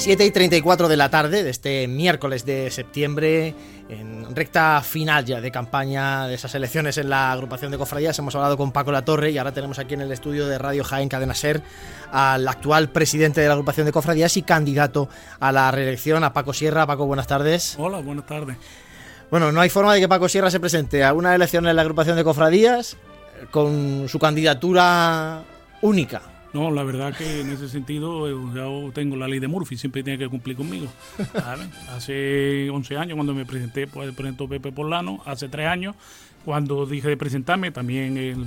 7 y 34 de la tarde de este miércoles de septiembre, en recta final ya de campaña de esas elecciones en la agrupación de cofradías, hemos hablado con Paco Latorre y ahora tenemos aquí en el estudio de Radio Jaén Cadena Ser al actual presidente de la agrupación de cofradías y candidato a la reelección, a Paco Sierra. Paco, buenas tardes. Hola, buenas tardes. Bueno, no hay forma de que Paco Sierra se presente a una elección en la agrupación de cofradías con su candidatura única. No, la verdad que en ese sentido eh, yo tengo la ley de Murphy, siempre tiene que cumplir conmigo. Hace 11 años cuando me presenté, pues presentó Pepe Polano, hace 3 años cuando dije de presentarme, también el,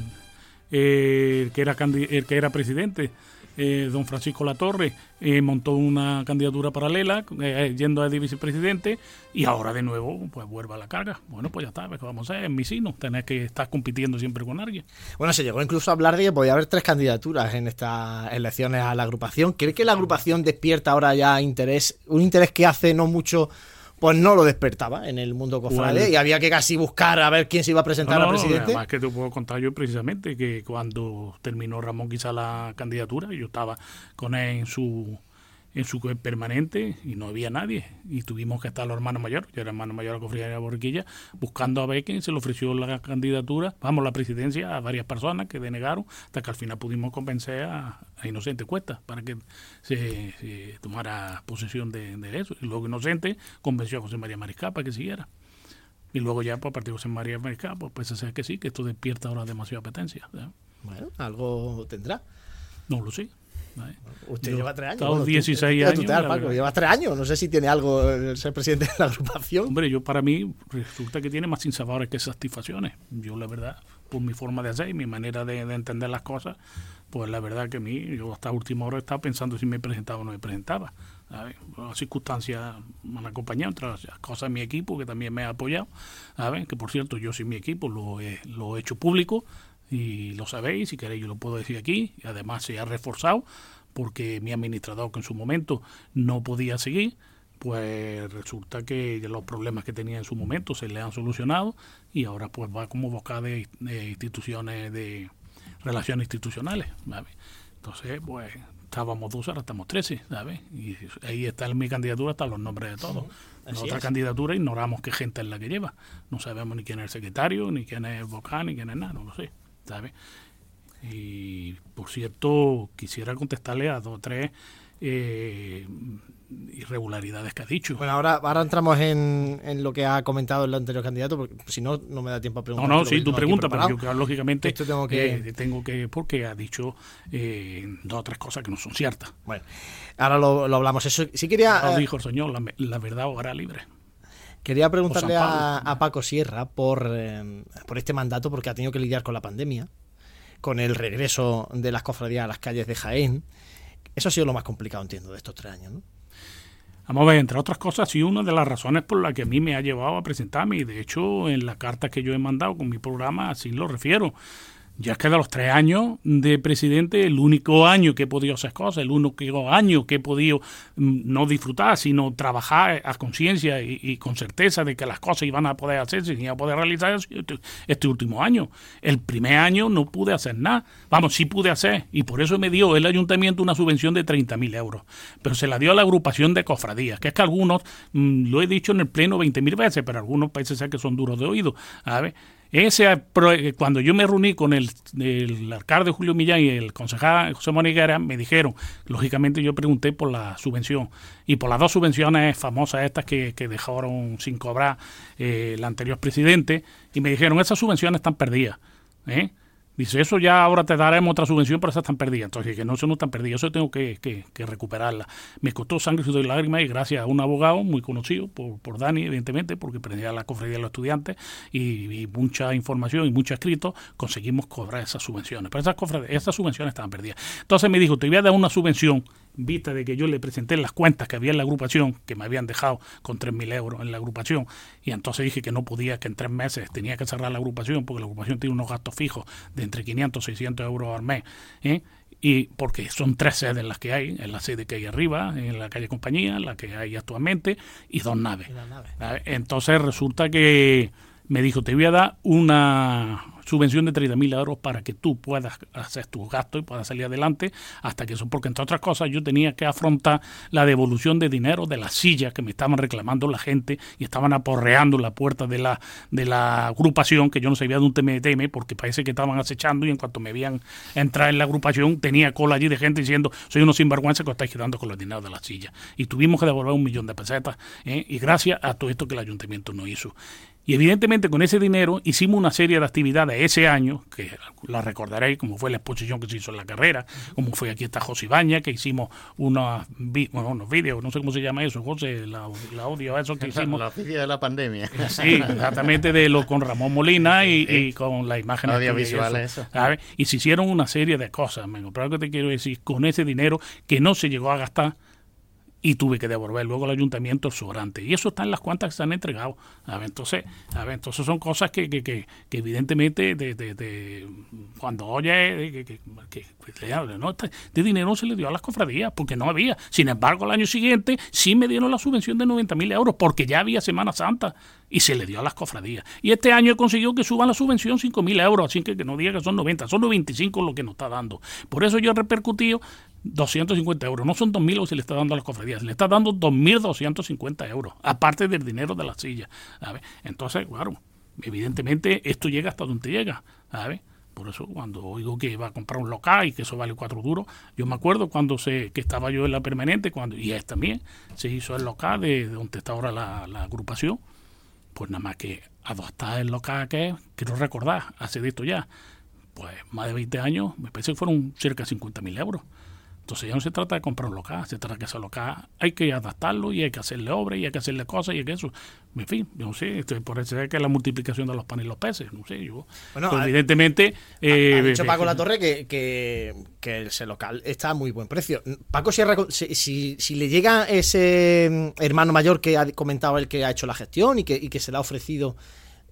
que, era, el que era presidente eh, don Francisco Latorre eh, montó una candidatura paralela eh, yendo a vicepresidente y ahora de nuevo pues vuelve a la carga. Bueno, pues ya está, pues, vamos a hacer? Sino, tener que estar compitiendo siempre con alguien. Bueno, se llegó incluso a hablar de que podía haber tres candidaturas en estas elecciones a la agrupación. ¿Cree que la agrupación despierta ahora ya interés, un interés que hace no mucho pues no lo despertaba en el mundo cofrade y había que casi buscar a ver quién se iba a presentar a presidente. No, que te puedo contar yo precisamente que cuando terminó Ramón quizá la candidatura, yo estaba con él en su en su permanente y no había nadie. Y tuvimos que estar los hermanos mayores, yo era hermano mayor de la cofradía de la Borriquilla, buscando a quién se le ofreció la candidatura, vamos, la presidencia a varias personas que denegaron, hasta que al final pudimos convencer a, Inocente Cuesta para que se, tomara posesión de, eso. Y luego Inocente convenció a José María Mariscal para que siguiera. Y luego ya, pues, a partir de José María Mariscal, pues, pues se que sí, que esto despierta ahora demasiada apetencia. Bueno, algo tendrá. No lo sé. Usted lleva tres años. Bueno, 16 años. lleva tres años. No sé si tiene algo el ser presidente de la agrupación. Hombre, yo para mí resulta que tiene más sinsabores que satisfacciones. Yo, la verdad, por mi forma de hacer y mi manera de, entender las cosas, pues la verdad que a mí, yo hasta última hora estaba pensando si me presentaba o no me presentaba. Las circunstancias me han acompañado, otras cosas mi equipo que también me ha apoyado. Que por cierto, yo sin mi equipo lo lo he hecho público y lo sabéis, si queréis yo lo puedo decir aquí, y además se ha reforzado porque mi administrador que en su momento no podía seguir, pues resulta que los problemas que tenía en su momento se le han solucionado y ahora pues va como boca de, instituciones de relaciones institucionales, Entonces, pues estábamos dos, ahora estamos trece, ¿sabes? Y ahí está en mi candidatura, están los nombres de todos. en otra candidatura ignoramos qué gente es la que lleva. No sabemos ni quién es el secretario, ni quién es el vocal, ni quién es nada, no lo sé. ¿Sabe? Y por cierto, quisiera contestarle a dos o tres eh, irregularidades que ha dicho. Bueno, ahora, ahora entramos en, en, lo que ha comentado el anterior candidato, porque si no, no me da tiempo a preguntar. No, no, sí, tu pregunta, pero yo lógicamente tengo que... Eh, tengo que, porque ha dicho eh, dos o tres cosas que no son ciertas. Bueno, ahora lo, lo hablamos. Eso sí quería... Lo dijo el señor, la, la verdad hará libre. Quería preguntarle a, Paco Sierra por, por este mandato, porque ha tenido que lidiar con la pandemia con el regreso de las cofradías a las calles de Jaén. Eso ha sido lo más complicado, entiendo, de estos tres años, ¿no? Vamos a ver, entre otras cosas, sí, una de las razones por las que a mí me ha llevado a presentarme, y de hecho en la carta que yo he mandado con mi programa así lo refiero ya es que de los tres años de presidente, el único año que he podido hacer cosas, el único año que he podido mm, no disfrutar, sino trabajar a conciencia y, con certeza de que las cosas iban a poder hacerse y iban a poder realizarse este, último año. El primer año no pude hacer nada. Vamos, sí pude hacer, y por eso me dio el ayuntamiento una subvención de 30.000 euros. Pero se la dio a la agrupación de cofradías, que es que algunos, mm, lo he dicho en el pleno 20.000 veces, pero algunos países que son duros de oído. Ver, ese, eh, cuando yo me reuní con el, alcalde Julio Millán y el concejal José Moniguera, me dijeron, lógicamente yo pregunté por la subvención y por las dos subvenciones famosas estas que, que dejaron sin cobrar eh, el anterior presidente, y me dijeron, esas subvenciones están perdidas. ¿eh? Dice, eso ya ahora te daremos otra subvención, pero esas están perdidas. Entonces, que no, eso no están perdidas, eso tengo que, que, recuperarla. Me costó sangre, sudor y lágrimas, y gracias a un abogado muy conocido, por, por Dani, evidentemente, porque prendía la cofradía de los estudiantes, y, mucha información y mucho escrito, conseguimos cobrar esas subvenciones. Pero esas, esas subvenciones estaban perdidas. Entonces me dijo, te voy a dar una subvención vista de que yo le presenté las cuentas que había en la agrupación, que me habían dejado con 3.000 euros en la agrupación, y entonces dije que no podía, que en tres meses tenía que cerrar la agrupación, porque la agrupación tiene unos gastos fijos de entre 500 y 600 euros al mes, ¿eh? y porque son tres sedes las que hay, en la sede que hay arriba, en la calle Compañía, la que hay actualmente, y dos naves. Entonces resulta que me dijo, te voy a dar una subvención de 30.000 euros para que tú puedas hacer tus gastos y puedas salir adelante hasta que eso, porque entre otras cosas yo tenía que afrontar la devolución de dinero de las sillas que me estaban reclamando la gente y estaban aporreando la puerta de la, de la agrupación, que yo no sabía de un TMTM porque parece que estaban acechando y en cuanto me veían entrar en la agrupación tenía cola allí de gente diciendo soy unos sinvergüenza que estáis quedando con los dineros de las sillas. Y tuvimos que devolver un millón de pesetas ¿eh? y gracias a todo esto que el ayuntamiento no hizo. Y evidentemente con ese dinero hicimos una serie de actividades ese año, que la recordaréis, como fue la exposición que se hizo en la carrera, como fue aquí esta José Ibaña, que hicimos unos, bueno, unos vídeos, no sé cómo se llama eso, José, la, audio, eso que hicimos. La oficina de la pandemia. Sí, exactamente, de lo con Ramón Molina y, con la imagen audiovisual. Eso, Y se hicieron una serie de cosas, pero lo que te quiero decir, con ese dinero que no se llegó a gastar, y tuve que devolver luego al ayuntamiento el sobrante. Y eso está en las cuantas que se han entregado. A ver, entonces, a ver, entonces son cosas que, que, que, evidentemente de, cuando oye que, no, este, de dinero no se le dio a las cofradías porque no había. Sin embargo, al año siguiente sí me dieron la subvención de 90 mil euros porque ya había Semana Santa y se le dio a las cofradías. Y este año he conseguido que suban la subvención 5.000 euros, así que, que no diga que son 90, son 95 lo que nos está dando. Por eso yo he repercutido 250 euros. No son 2.000 lo que se le está dando a las cofradías, se le está dando 2.250 euros, aparte del dinero de la silla. Entonces, claro, evidentemente esto llega hasta donde llega. Por eso cuando oigo que va a comprar un local y que eso vale cuatro duros, yo me acuerdo cuando se, que estaba yo en la permanente, cuando y es también, se hizo el local de, donde está ahora la, agrupación, pues nada más que adoptar el local que quiero recordar, hace de esto ya, pues más de 20 años, me parece que fueron cerca de 50 mil euros. Entonces ya no se trata de comprar un local, se trata de que ese local hay que adaptarlo y hay que hacerle obras y hay que hacerle cosas y hay que eso. En fin, yo no sé, esto, por eso es que la multiplicación de los panes y los peces, no sé, yo. Bueno, pues, evidentemente. Eh, ha, dicho Paco La Torre que, que, que, ese local está a muy buen precio. Paco Sierra, si, si, le llega ese mm, hermano mayor que ha comentado el que ha hecho la gestión y que, y que se le ha ofrecido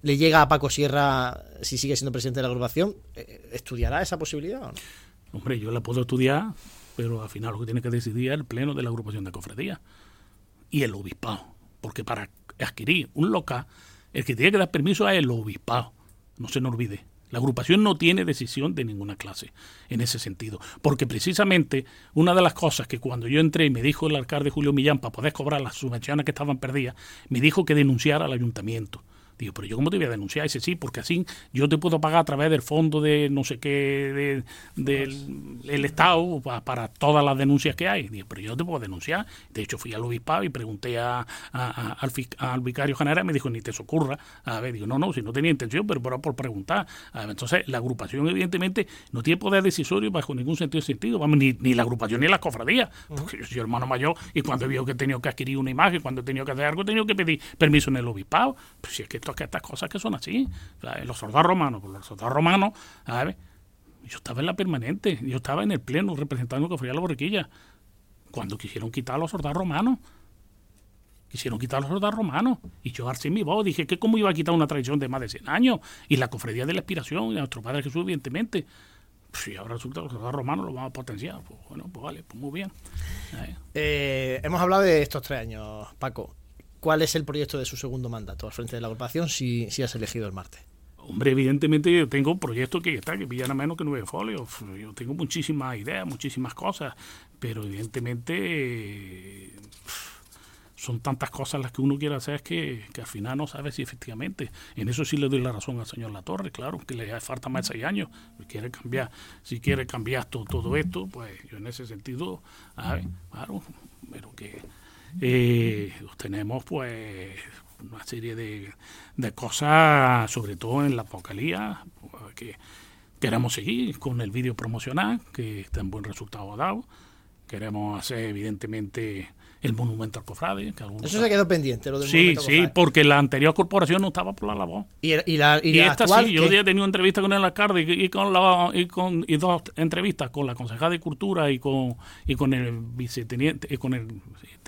le llega a Paco Sierra, si sigue siendo presidente de la agrupación, eh, ¿estudiará esa posibilidad o no? Hombre, yo la puedo estudiar, pero al final lo que tiene que decidir es el pleno de la agrupación de cofradías y el obispado, porque para adquirir un local, el que tiene que dar permiso es el obispado, no se nos olvide. La agrupación no tiene decisión de ninguna clase en ese sentido, porque precisamente una de las cosas que cuando yo entré y me dijo el alcalde Julio Millán para poder cobrar las subvenciones que estaban perdidas, me dijo que denunciara al ayuntamiento Digo, pero yo cómo te voy a denunciar? ese sí, porque así yo te puedo pagar a través del fondo de no sé qué del Estado para, todas las denuncias que hay. Digo, pero yo no te puedo denunciar. De hecho, fui al obispado y pregunté a, al, vicario general y me dijo, ni te ocurra. A ver, digo, no, no, si no tenía intención, pero por, por preguntar. entonces, la agrupación evidentemente no tiene poder decisorio bajo ningún sentido sentido, vamos, ni, ni la agrupación ni la cofradía, porque yo soy hermano mayor y cuando vio que he tenido que adquirir una imagen, cuando he tenido que hacer algo, he tenido que pedir permiso en el obispado. Pues si es que esto que estas cosas que son así. los soldados romanos, pues los soldados romanos, Yo estaba en la permanente, yo estaba en el pleno representando que fue la borriquilla. Cuando quisieron quitar a los soldados romanos, quisieron quitar a los soldados romanos. Y yo alcé mi voz, dije que cómo iba a quitar una tradición de más de 100 años. Y la cofradía de la expiración, y a nuestro Padre Jesús, evidentemente. Pues si ahora resulta que los soldados romanos los vamos a potenciar. Pues bueno, pues vale, pues muy bien. Eh, hemos hablado de estos tres años, Paco. ¿Cuál es el proyecto de su segundo mandato al frente de la agrupación si, has elegido el martes? Hombre, evidentemente yo tengo proyectos que están, que pillan a menos que nueve folios. Yo tengo muchísimas ideas, muchísimas cosas, pero evidentemente son tantas cosas las que uno quiere hacer que, al final no sabe si efectivamente. En eso sí le doy la razón al señor Latorre, claro, que le falta más de seis años. Si quiere cambiar, si quiere cambiar todo esto, pues yo en ese sentido, claro, pero que eh, tenemos pues una serie de, de, cosas, sobre todo en la vocalía, que queremos seguir con el vídeo promocional, que está en buen resultado dado. Queremos hacer, evidentemente, el monumento al cofrade. Eso se quedó pendiente, lo del Sí, sí, porque la anterior corporación no estaba por la labor. Y, y la, y, esta sí, yo he tenido entrevista con el alcalde y, con la, y, con, y dos entrevistas con la concejala de Cultura y con, y con el viceteniente, y con el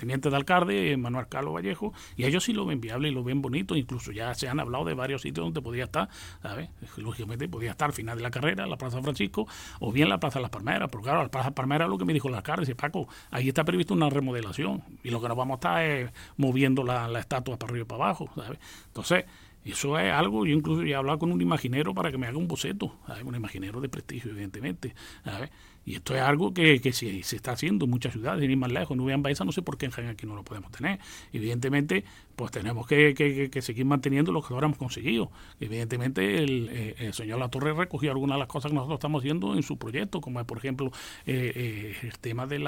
teniente de alcalde, Manuel Carlos Vallejo, y ellos sí lo ven viable y lo ven bonito, incluso ya se han hablado de varios sitios donde podía estar, ¿sabes? Lógicamente podía estar al final de la carrera, la Plaza Francisco, o bien la Plaza de las Palmeras, porque claro, la Plaza Palmeras lo que me dijo el alcalde, dice Paco, ahí está previsto una remodelación, y lo que nos vamos a estar es moviendo la, estatua para arriba y para abajo, ¿sabes? Entonces, eso es algo, yo incluso ya he hablado con un imaginero para que me haga un boceto, un imaginero de prestigio, evidentemente. ¿sabes? Y esto es algo que, que se, se, está haciendo en muchas ciudades, ni más lejos. No vean Baeza, no sé por qué en Jaén aquí no lo podemos tener. Evidentemente, pues tenemos que, que, seguir manteniendo lo que ahora hemos conseguido. Evidentemente, el, eh, el señor Latorre recogió algunas de las cosas que nosotros estamos haciendo en su proyecto, como es, por ejemplo, eh, eh, el tema del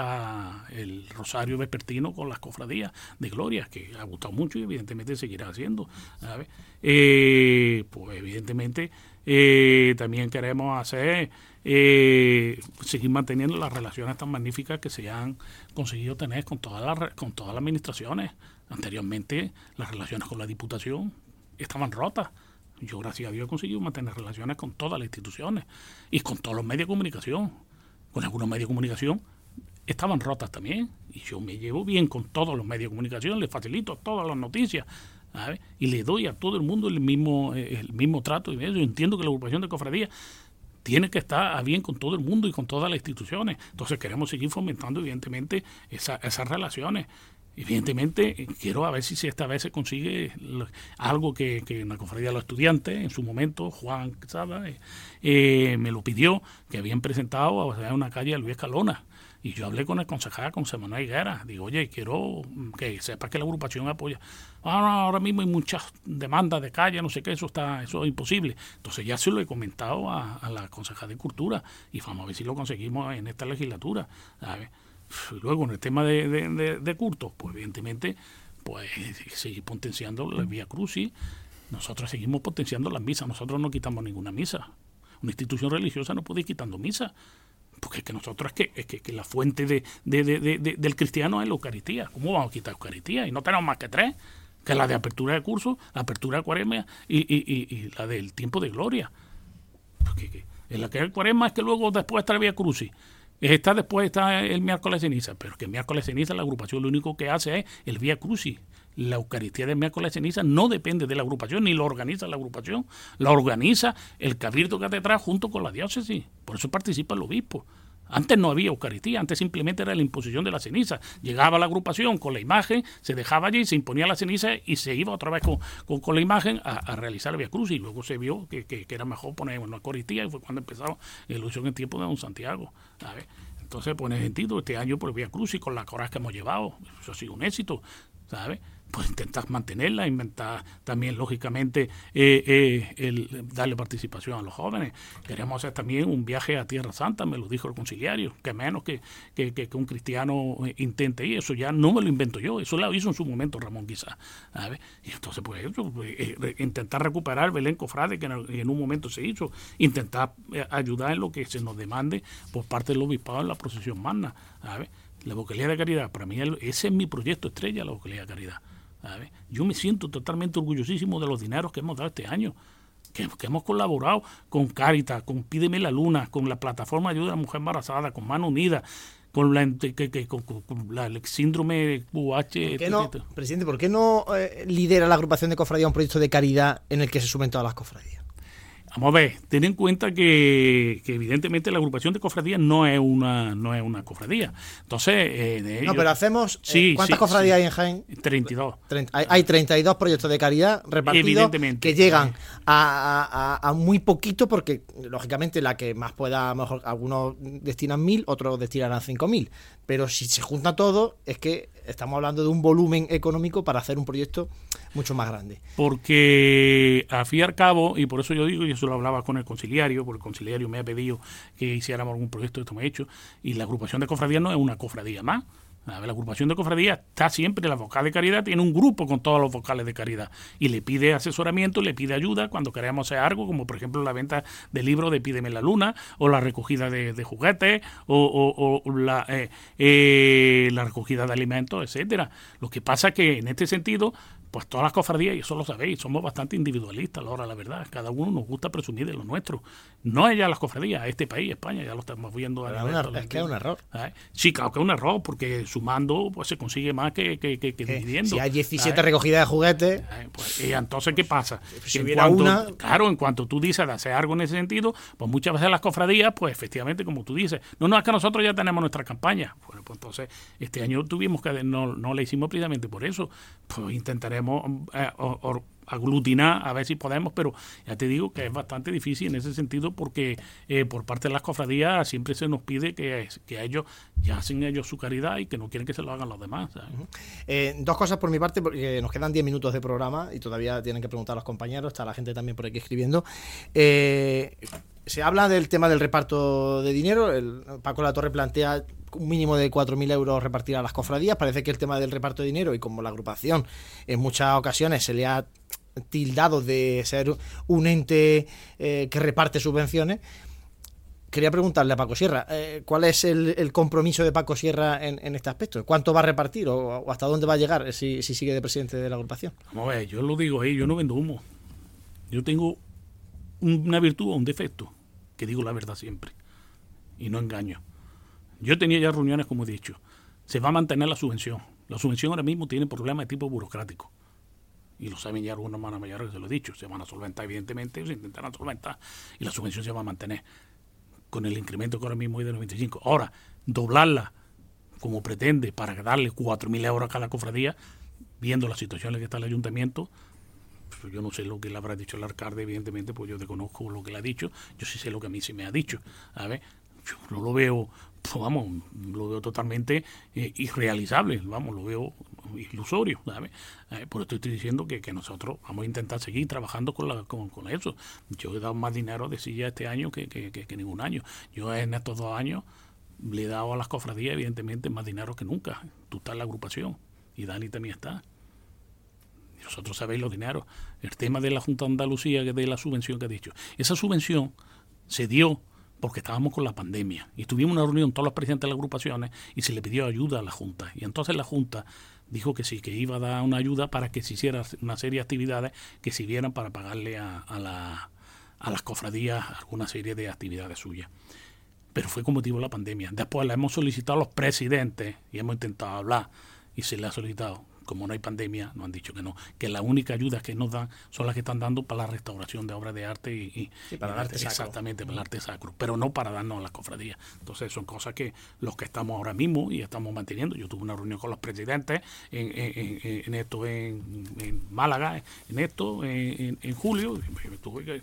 el rosario vespertino con las cofradías de gloria, que ha gustado mucho y evidentemente seguirá haciendo. ¿sabes? pues evidentemente, también queremos hacer eh, seguir manteniendo las relaciones tan magníficas que se han conseguido tener con todas las con todas las administraciones. Anteriormente las relaciones con la Diputación estaban rotas. Yo, gracias a Dios, he conseguido mantener relaciones con todas las instituciones y con todos los medios de comunicación. Con algunos medios de comunicación estaban rotas también. Y yo me llevo bien con todos los medios de comunicación, les facilito todas las noticias. Y le doy a todo el mundo el mismo, el mismo trato. Yo entiendo que la agrupación de cofradías tiene que estar bien con todo el mundo y con todas las instituciones. Entonces queremos seguir fomentando evidentemente esas relaciones. Evidentemente, quiero a ver si esta vez se consigue algo que, en la cofradía de los estudiantes, en su momento, Juan Quesada, eh, eh, me lo pidió, que habían presentado a una calle de Luis Calona. Y yo hablé con el concejal, con Semana Higuera. Digo, oye, quiero que sepa que la agrupación apoya. Ahora, ahora mismo hay muchas demandas de calle, no sé qué, eso está eso es imposible. Entonces ya se lo he comentado a, la concejal de Cultura y vamos a ver si lo conseguimos en esta legislatura. Luego, en el tema de, de, pues evidentemente, pues seguir potenciando la Vía Crucis. Nosotros seguimos potenciando las misas. Nosotros no quitamos ninguna misa. Una institución religiosa no puede ir quitando misa. Porque es que nosotros es que, es que, la fuente de, del cristiano es la Eucaristía. ¿Cómo vamos a quitar Eucaristía? Y no tenemos más que tres, que la de apertura de curso, la apertura de cuaresma y, y, y, la del tiempo de gloria. En la que es cuaresma es que luego después está la Vía Crucis. Está después está el miércoles ceniza, pero que el miércoles ceniza la agrupación lo único que hace es el Vía Crucis. La Eucaristía del miércoles ceniza no depende de la agrupación, ni lo organiza la agrupación, la organiza el cabildo catedral junto con la diócesis. Por eso participa el obispo. Antes no había Eucaristía, antes simplemente era la imposición de la ceniza. Llegaba la agrupación con la imagen, se dejaba allí, se imponía la ceniza y se iba otra vez con, con, la imagen a, realizar la Vía Cruz. Y luego se vio que, que, era mejor poner una Eucaristía y fue cuando empezaba la ilusión en tiempo de Don Santiago. Entonces, pues en sentido, este año por Vía Cruz y con la coraje que hemos llevado, eso ha sido un éxito, ¿sabes? pues intentar mantenerla, intentar también, lógicamente, eh, eh, el, darle participación a los jóvenes. Queremos hacer también un viaje a Tierra Santa, me lo dijo el conciliario, que menos que, que, un cristiano intente ir, eso ya no me lo invento yo, eso lo hizo en su momento Ramón quizás. Y entonces, pues, eh, intentar recuperar Belén Cofrade, que en, un momento se hizo, intentar ayudar en lo que se nos demande por parte del obispado en la procesión magna. La vocalía de caridad, para mí ese es mi proyecto estrella, la vocalía de caridad. Yo me siento totalmente orgullosísimo de los dineros que hemos dado este año, que, hemos colaborado con Caritas, con Pídeme la Luna, con la plataforma de ayuda a la mujer embarazada, con Mano Unida, con, la, que, con, el síndrome UH. no, presidente, ¿por qué no eh, lidera la agrupación de cofradías un proyecto de caridad en el que se sumen todas las cofradías? Vamos a ver, ten en cuenta que, evidentemente la agrupación de cofradías no es una no es una cofradía. Entonces, eh, no, pero hacemos eh, ¿cuántas cofradías hay en Jaén? 32. hay, hay, 32 proyectos de caridad repartidos que llegan a, a, muy poquito porque lógicamente la que más pueda, mejor algunos destinan mil, otros destinarán cinco mil, pero si se junta todo es que estamos hablando de un volumen económico para hacer un proyecto mucho más grande. Porque a fin y al cabo, y por eso yo digo, y eso lo hablaba con el conciliario, porque el conciliario me ha pedido que hiciéramos algún proyecto, esto me he hecho, y la agrupación de cofradías no es una cofradía más, la agrupación de cofradía está siempre, la vocal de caridad tiene un grupo con todos los vocales de caridad y le pide asesoramiento, le pide ayuda cuando queremos hacer algo, como por ejemplo la venta de libros de Pídeme la Luna, o la recogida de, juguetes, o, la, eh, eh, la recogida de alimentos, etcétera. Lo que pasa que en este sentido pues todas las cofradías, y eso lo sabéis, somos bastante individualistas, ahora la verdad, cada uno nos gusta presumir de lo nuestro. No ya las cofradías, este país, España, ya lo estamos viendo. es que es un error. Sí, claro que es un error, porque sumando pues se consigue más que, que, que, dividiendo. Si hay 17 recogidas de juguetes... Pues, y entonces, ¿qué pasa? Si en cuanto, una... Claro, en cuanto tú dices de hacer algo en ese sentido, pues muchas veces las cofradías, pues efectivamente, como tú dices, no, no, es que nosotros ya tenemos nuestra campaña. Bueno, pues entonces, este año tuvimos que, no, no la hicimos precisamente por eso, pues intentaremos eh, aglutinar a ver si podemos, pero ya te digo que es bastante difícil en ese sentido porque eh, por parte de las cofradías siempre se nos pide que, ellos ya hacen ellos su caridad y que no quieren que se lo hagan los demás. Eh, dos cosas por mi parte, porque nos quedan 10 minutos de programa y todavía tienen que preguntar a los compañeros, está la gente también por aquí escribiendo. se habla del tema del reparto de dinero, el, Paco La Torre plantea un mínimo de 4.000 euros repartir a las cofradías. Parece que el tema del reparto de dinero y como la agrupación en muchas ocasiones se le ha tildado de ser un ente eh, que reparte subvenciones, quería preguntarle a Paco Sierra, eh, ¿cuál es el, compromiso de Paco Sierra en, este aspecto? ¿Cuánto va a repartir o, hasta dónde va a llegar si, si, sigue de presidente de la agrupación? Vamos a ver, yo lo digo ahí, yo no vendo humo. Yo tengo una virtud o un defecto, que digo la verdad siempre, y no engaño. Yo tenía ya reuniones, como he dicho. Se va a mantener la subvención. La subvención ahora mismo tiene problemas de tipo burocrático. Y lo saben ya algunos hermanos mayores que se lo he dicho. Se van a solventar, evidentemente, se intentarán solventar. Y la subvención se va a mantener con el incremento que ahora mismo hay de 95. Ahora, doblarla como pretende, para darle 4.000 euros a cada cofradía, viendo la situación en la que está el ayuntamiento, pues yo no sé lo que le habrá dicho el alcalde, evidentemente, pues yo desconozco lo que le ha dicho, yo sí sé lo que a mí se me ha dicho. A ver, yo no lo veo, pues vamos, lo veo totalmente eh, irrealizable, vamos, lo veo ilusorio. ¿sabes? Eh, por eso estoy diciendo que, que, nosotros vamos a intentar seguir trabajando con, la, con, con, eso. Yo he dado más dinero de silla este año que, que, ningún año. Yo en estos dos años le he dado a las cofradías, evidentemente, más dinero que nunca. Tú estás en la agrupación y Dani también está. Y vosotros sabéis los dineros. El tema de la Junta de Andalucía, de la subvención que he dicho. Esa subvención se dio porque estábamos con la pandemia y tuvimos una reunión todos los presidentes de las agrupaciones y se le pidió ayuda a la Junta. Y entonces la Junta dijo que sí, que iba a dar una ayuda para que se hiciera una serie de actividades que sirvieran para pagarle a, la, a las cofradías alguna serie de actividades suyas. Pero fue con motivo de la pandemia. Después la hemos solicitado a los presidentes y hemos intentado hablar y se le ha solicitado como no hay pandemia, nos han dicho que no, que la única ayuda que nos dan son las que están dando para la restauración de obras de arte y, sí, para y el arte sacro. exactamente para el arte sacro, pero no para darnos a las cofradías. Entonces son cosas que los que estamos ahora mismo y estamos manteniendo. Yo tuve una reunión con los presidentes en, en, en, en esto en, Málaga, en esto en, julio, y tuve que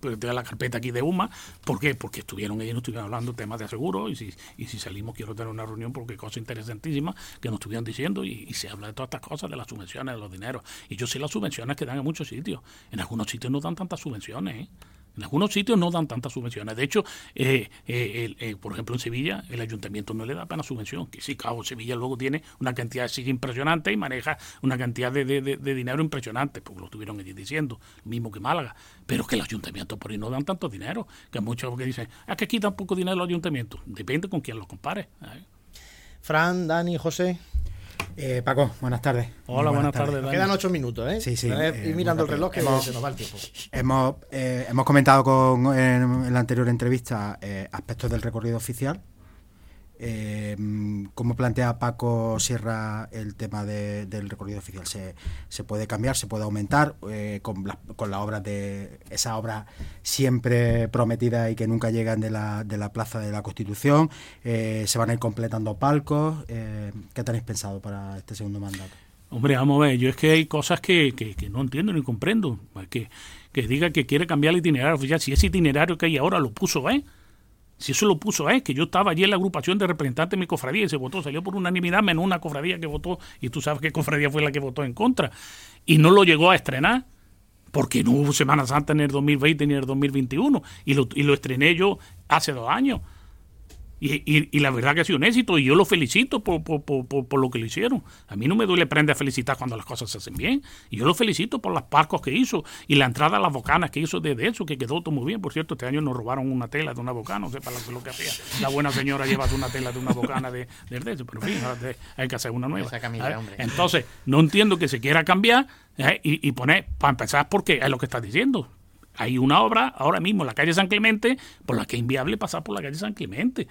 pues, la carpeta aquí de UMA, ¿por qué? Porque estuvieron ellos, estuvieron hablando temas de seguro y si, y si salimos quiero tener una reunión porque cosa interesantísima que nos estuvieron diciendo y, y se habla de todas estas cosas, de las subvenciones, de los dineros. Y yo sé las subvenciones que dan en muchos sitios. En algunos sitios no dan tantas subvenciones. ¿eh? En algunos sitios no dan tantas subvenciones. De hecho, eh, eh, por ejemplo, en Sevilla, el ayuntamiento no le da apenas subvención. Que sí, claro, Sevilla luego tiene una cantidad de impresionante y maneja una cantidad de, de, dinero impresionante, porque lo estuvieron allí diciendo, mismo que Málaga. Pero que el ayuntamiento por ahí no dan tanto dinero. Que muchos que dicen, es que aquí dan poco dinero el ayuntamiento. Depende con quién lo compare. Fran, Dani, José. Eh, Paco, buenas tardes. Hola, buenas, buenas tardes. Quedan ocho minutos, ¿eh? Sí, sí. Eh, y mirando el reloj que hemos, se nos va el tiempo. Hemos, eh, hemos comentado con, en, en, la anterior entrevista eh, aspectos del recorrido oficial. ¿Cómo plantea Paco Sierra el tema de, del recorrido oficial? ¿Se, ¿Se, puede cambiar? ¿Se puede aumentar? con, las, con las obras de esas obras siempre prometidas y que nunca llegan de la, de la Plaza de la Constitución. Eh, se van a ir completando palcos. Eh, ¿Qué tenéis pensado para este segundo mandato? Hombre, vamos a ver, yo es que hay cosas que, que, que no entiendo ni comprendo. Que, que diga que quiere cambiar el itinerario oficial. Si ese itinerario que hay ahora lo puso, ¿eh? Si eso lo puso, ¿eh? Que yo estaba allí en la agrupación de representantes de mi cofradía y se votó, salió por unanimidad menos una cofradía que votó, y tú sabes qué cofradía fue la que votó en contra. Y no lo llegó a estrenar porque no hubo Semana Santa en el 2020 ni en el 2021 y lo, y lo estrené yo hace dos años. Y, y, y, la verdad que ha sido un éxito y yo lo felicito por, por, por, por, lo que lo hicieron. A mí no me duele prender a felicitar cuando las cosas se hacen bien. Y yo lo felicito por los parcos que hizo y la entrada a las bocanas que hizo desde eso, que quedó todo muy bien. Por cierto, este año nos robaron una tela de una bocana, no sé para lo, que hacía. La buena señora lleva una tela de una bocana de, de eso, pero en fin, hay que hacer una nueva. Camilla, Entonces, no entiendo que se quiera cambiar ¿eh? y, y poner, para empezar, porque es lo que estás diciendo hay una obra ahora mismo en la calle San Clemente por la que es inviable pasar por la calle San Clemente.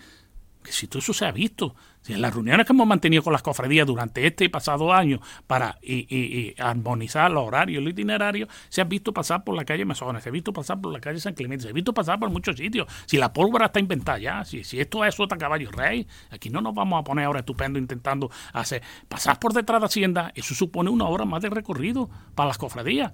Que si todo eso se ha visto, en las reuniones que hemos mantenido con las cofradías durante este y pasado año para armonizar los horarios, el itinerario, se ha visto pasar por la calle Mesones, se ha visto pasar por la calle San Clemente, se ha visto pasar por muchos sitios. Si la pólvora está inventada ya, si, esto es sota caballo rey, aquí no nos vamos a poner ahora estupendo intentando hacer pasar por detrás de Hacienda, eso supone una hora más de recorrido para las cofradías.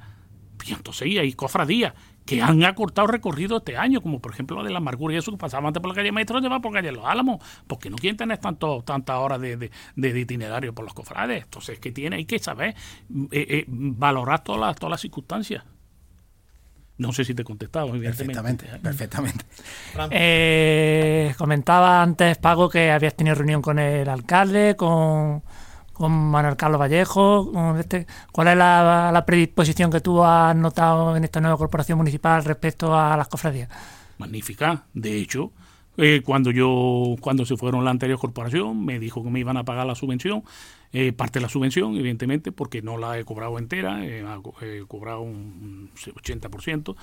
Y entonces hay cofradías que han acortado recorrido este año, como por ejemplo la de la amargura y eso que pasaba antes por la calle Maestro, lleva por calle Los Álamos, porque no quieren tener tanto, tantas horas de, de, de, itinerario por los cofrades. Entonces, que tiene? Hay que saber eh, eh, valorar todas las, todas las circunstancias. No sé si te he contestado, Perfectamente, perfectamente. Eh, comentaba antes, Pago, que habías tenido reunión con el alcalde, con con Manuel Carlos Vallejo. Con este, ¿Cuál es la, predisposición que tú has notado en esta nueva corporación municipal respecto a las cofradías? Magnífica. De hecho, eh, cuando yo cuando se fueron la anterior corporación, me dijo que me iban a pagar la subvención eh, parte de la subvención, evidentemente, porque no la he cobrado entera, eh, he cobrado un 80%.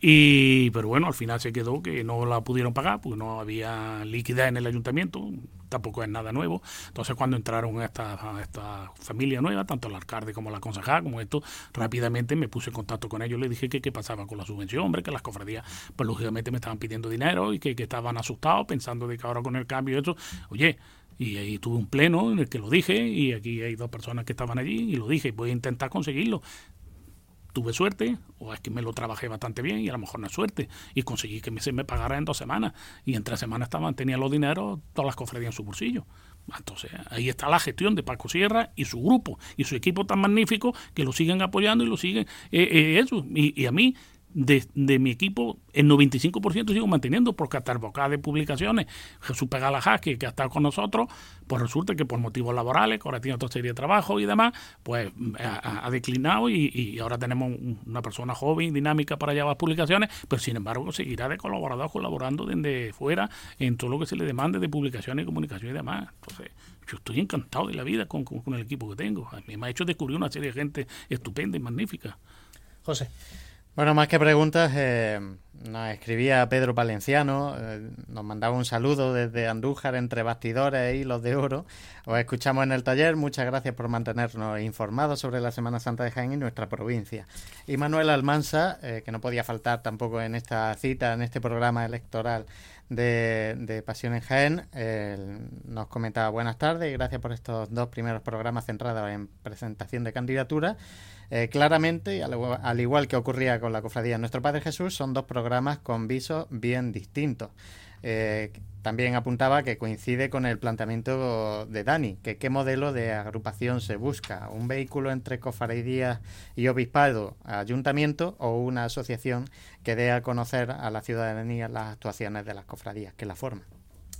Y, pero bueno, al final se quedó que no la pudieron pagar porque no había liquidez en el ayuntamiento, tampoco es nada nuevo. Entonces, cuando entraron esta, esta familia nueva, tanto el alcalde como la concejal, como esto, rápidamente me puse en contacto con ellos, le dije que qué pasaba con la subvención, hombre, que las cofradías, pues lógicamente me estaban pidiendo dinero y que, que estaban asustados pensando de que ahora con el cambio y eso, oye, y ahí tuve un pleno en el que lo dije y aquí hay dos personas que estaban allí y lo dije, voy a intentar conseguirlo tuve suerte o es que me lo trabajé bastante bien y a lo mejor no es suerte y conseguí que se me pagara en dos semanas y en tres semanas estaban tenía los dineros todas las cofradías en su bolsillo. Entonces ahí está la gestión de Paco Sierra y su grupo y su equipo tan magnífico que lo siguen apoyando y lo siguen eh, eh, eso y a mí de, mi equipo, el 95% sigo manteniendo, porque hasta el boca de publicaciones, Jesús Pegalajá, que, que ha estado con nosotros, pues resulta que por motivos laborales, que ahora tiene otra serie de trabajo y demás, pues ha, declinado y, ahora tenemos una persona joven, dinámica para llevar publicaciones, pero sin embargo seguirá de colaborador colaborando desde fuera en todo lo que se le demande de publicaciones y comunicación y demás. Entonces, yo estoy encantado de la vida con, con el equipo que tengo. A mí me ha hecho descubrir una serie de gente estupenda y magnífica. José. Bueno, más que preguntas, eh, nos escribía Pedro Valenciano, eh, nos mandaba un saludo desde Andújar entre bastidores y los de oro. Os escuchamos en el taller, muchas gracias por mantenernos informados sobre la Semana Santa de Jaén y nuestra provincia. Y Manuel Almansa, eh, que no podía faltar tampoco en esta cita, en este programa electoral de, de Pasión en Jaén, nos comentaba buenas tardes y gracias por estos dos primeros programas centrados en presentación de candidaturas. Eh, claramente, al, igual que ocurría con la cofradía Nuestro Padre Jesús, son dos programas con visos bien distintos. Eh, también apuntaba que coincide con el planteamiento de Dani, que qué modelo de agrupación se busca, un vehículo entre cofradías y obispado, ayuntamiento o una asociación que dé a conocer a la ciudadanía las actuaciones de las cofradías que la forman.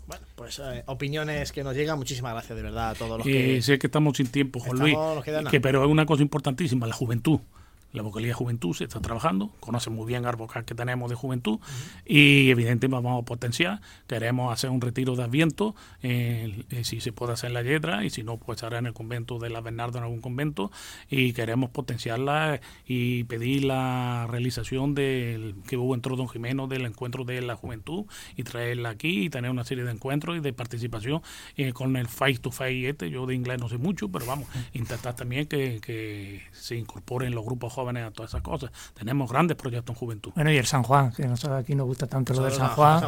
Bueno, pues eh, opiniones que nos llegan. Muchísimas gracias de verdad a todos los que. sé que estamos sin tiempo, Juan Luis. Que, pero es una cosa importantísima, la juventud la vocalía Juventud se está trabajando, conoce muy bien el vocal que tenemos de Juventud y evidentemente vamos a potenciar, queremos hacer un retiro de Adviento, eh, si se puede hacer en la Yedra y si no, pues hará en el convento de la Bernardo en algún convento y queremos potenciarla y pedir la realización del que hubo entró Don Jimeno del encuentro de la juventud y traerla aquí y tener una serie de encuentros y de participación eh, con el face to face este, yo de inglés no sé mucho, pero vamos, intentar también que, que se incorporen los grupos jóvenes a todas esas cosas. Tenemos grandes proyectos en juventud. Bueno, y el San Juan, que nosotros aquí nos gusta tanto lo del San Juan.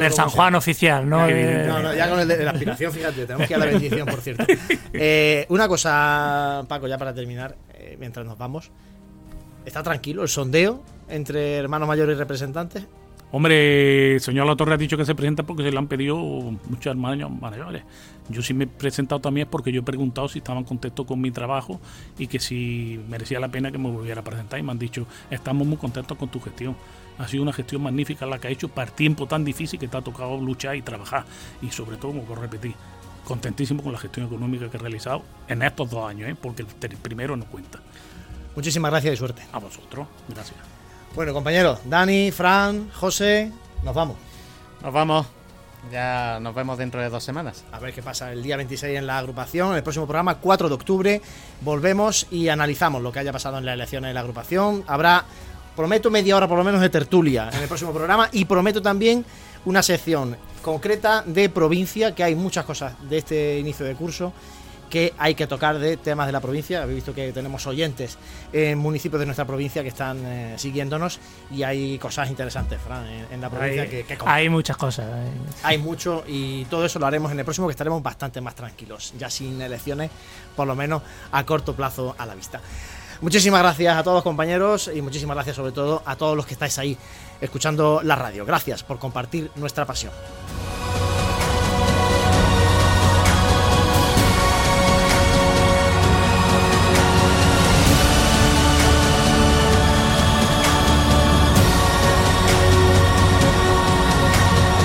el San Juan oficial, ¿no? no, no, ya con el de la aspiración, fíjate, tenemos que ir a la bendición, por cierto. Eh, una cosa, Paco, ya para terminar, eh, mientras nos vamos. ¿Está tranquilo el sondeo entre hermanos mayores y representantes? Hombre, el señor La Torre ha dicho que se presenta porque se le han pedido muchos hermanos mayores. Yo sí me he presentado también porque yo he preguntado si estaban contentos con mi trabajo y que si merecía la pena que me volviera a presentar y me han dicho, estamos muy contentos con tu gestión. Ha sido una gestión magnífica la que ha hecho para tiempo tan difícil que te ha tocado luchar y trabajar. Y sobre todo, como puedo repetir, contentísimo con la gestión económica que he realizado en estos dos años, ¿eh? porque el primero no cuenta. Muchísimas gracias y suerte. A vosotros, gracias. Bueno, compañeros, Dani, Fran, José, nos vamos. Nos vamos. Ya nos vemos dentro de dos semanas. A ver qué pasa el día 26 en la agrupación. En el próximo programa, 4 de octubre, volvemos y analizamos lo que haya pasado en las elecciones de la agrupación. Habrá, prometo, media hora por lo menos de tertulia en el próximo programa y prometo también una sección concreta de provincia, que hay muchas cosas de este inicio de curso que hay que tocar de temas de la provincia. Habéis visto que tenemos oyentes en municipios de nuestra provincia que están eh, siguiéndonos y hay cosas interesantes, Fran, en, la provincia hay, que, Hay muchas cosas. Eh. Hay mucho y todo eso lo haremos en el próximo que estaremos bastante más tranquilos, ya sin elecciones, por lo menos a corto plazo a la vista. Muchísimas gracias a todos compañeros y muchísimas gracias sobre todo a todos los que estáis ahí escuchando la radio. Gracias por compartir nuestra pasión.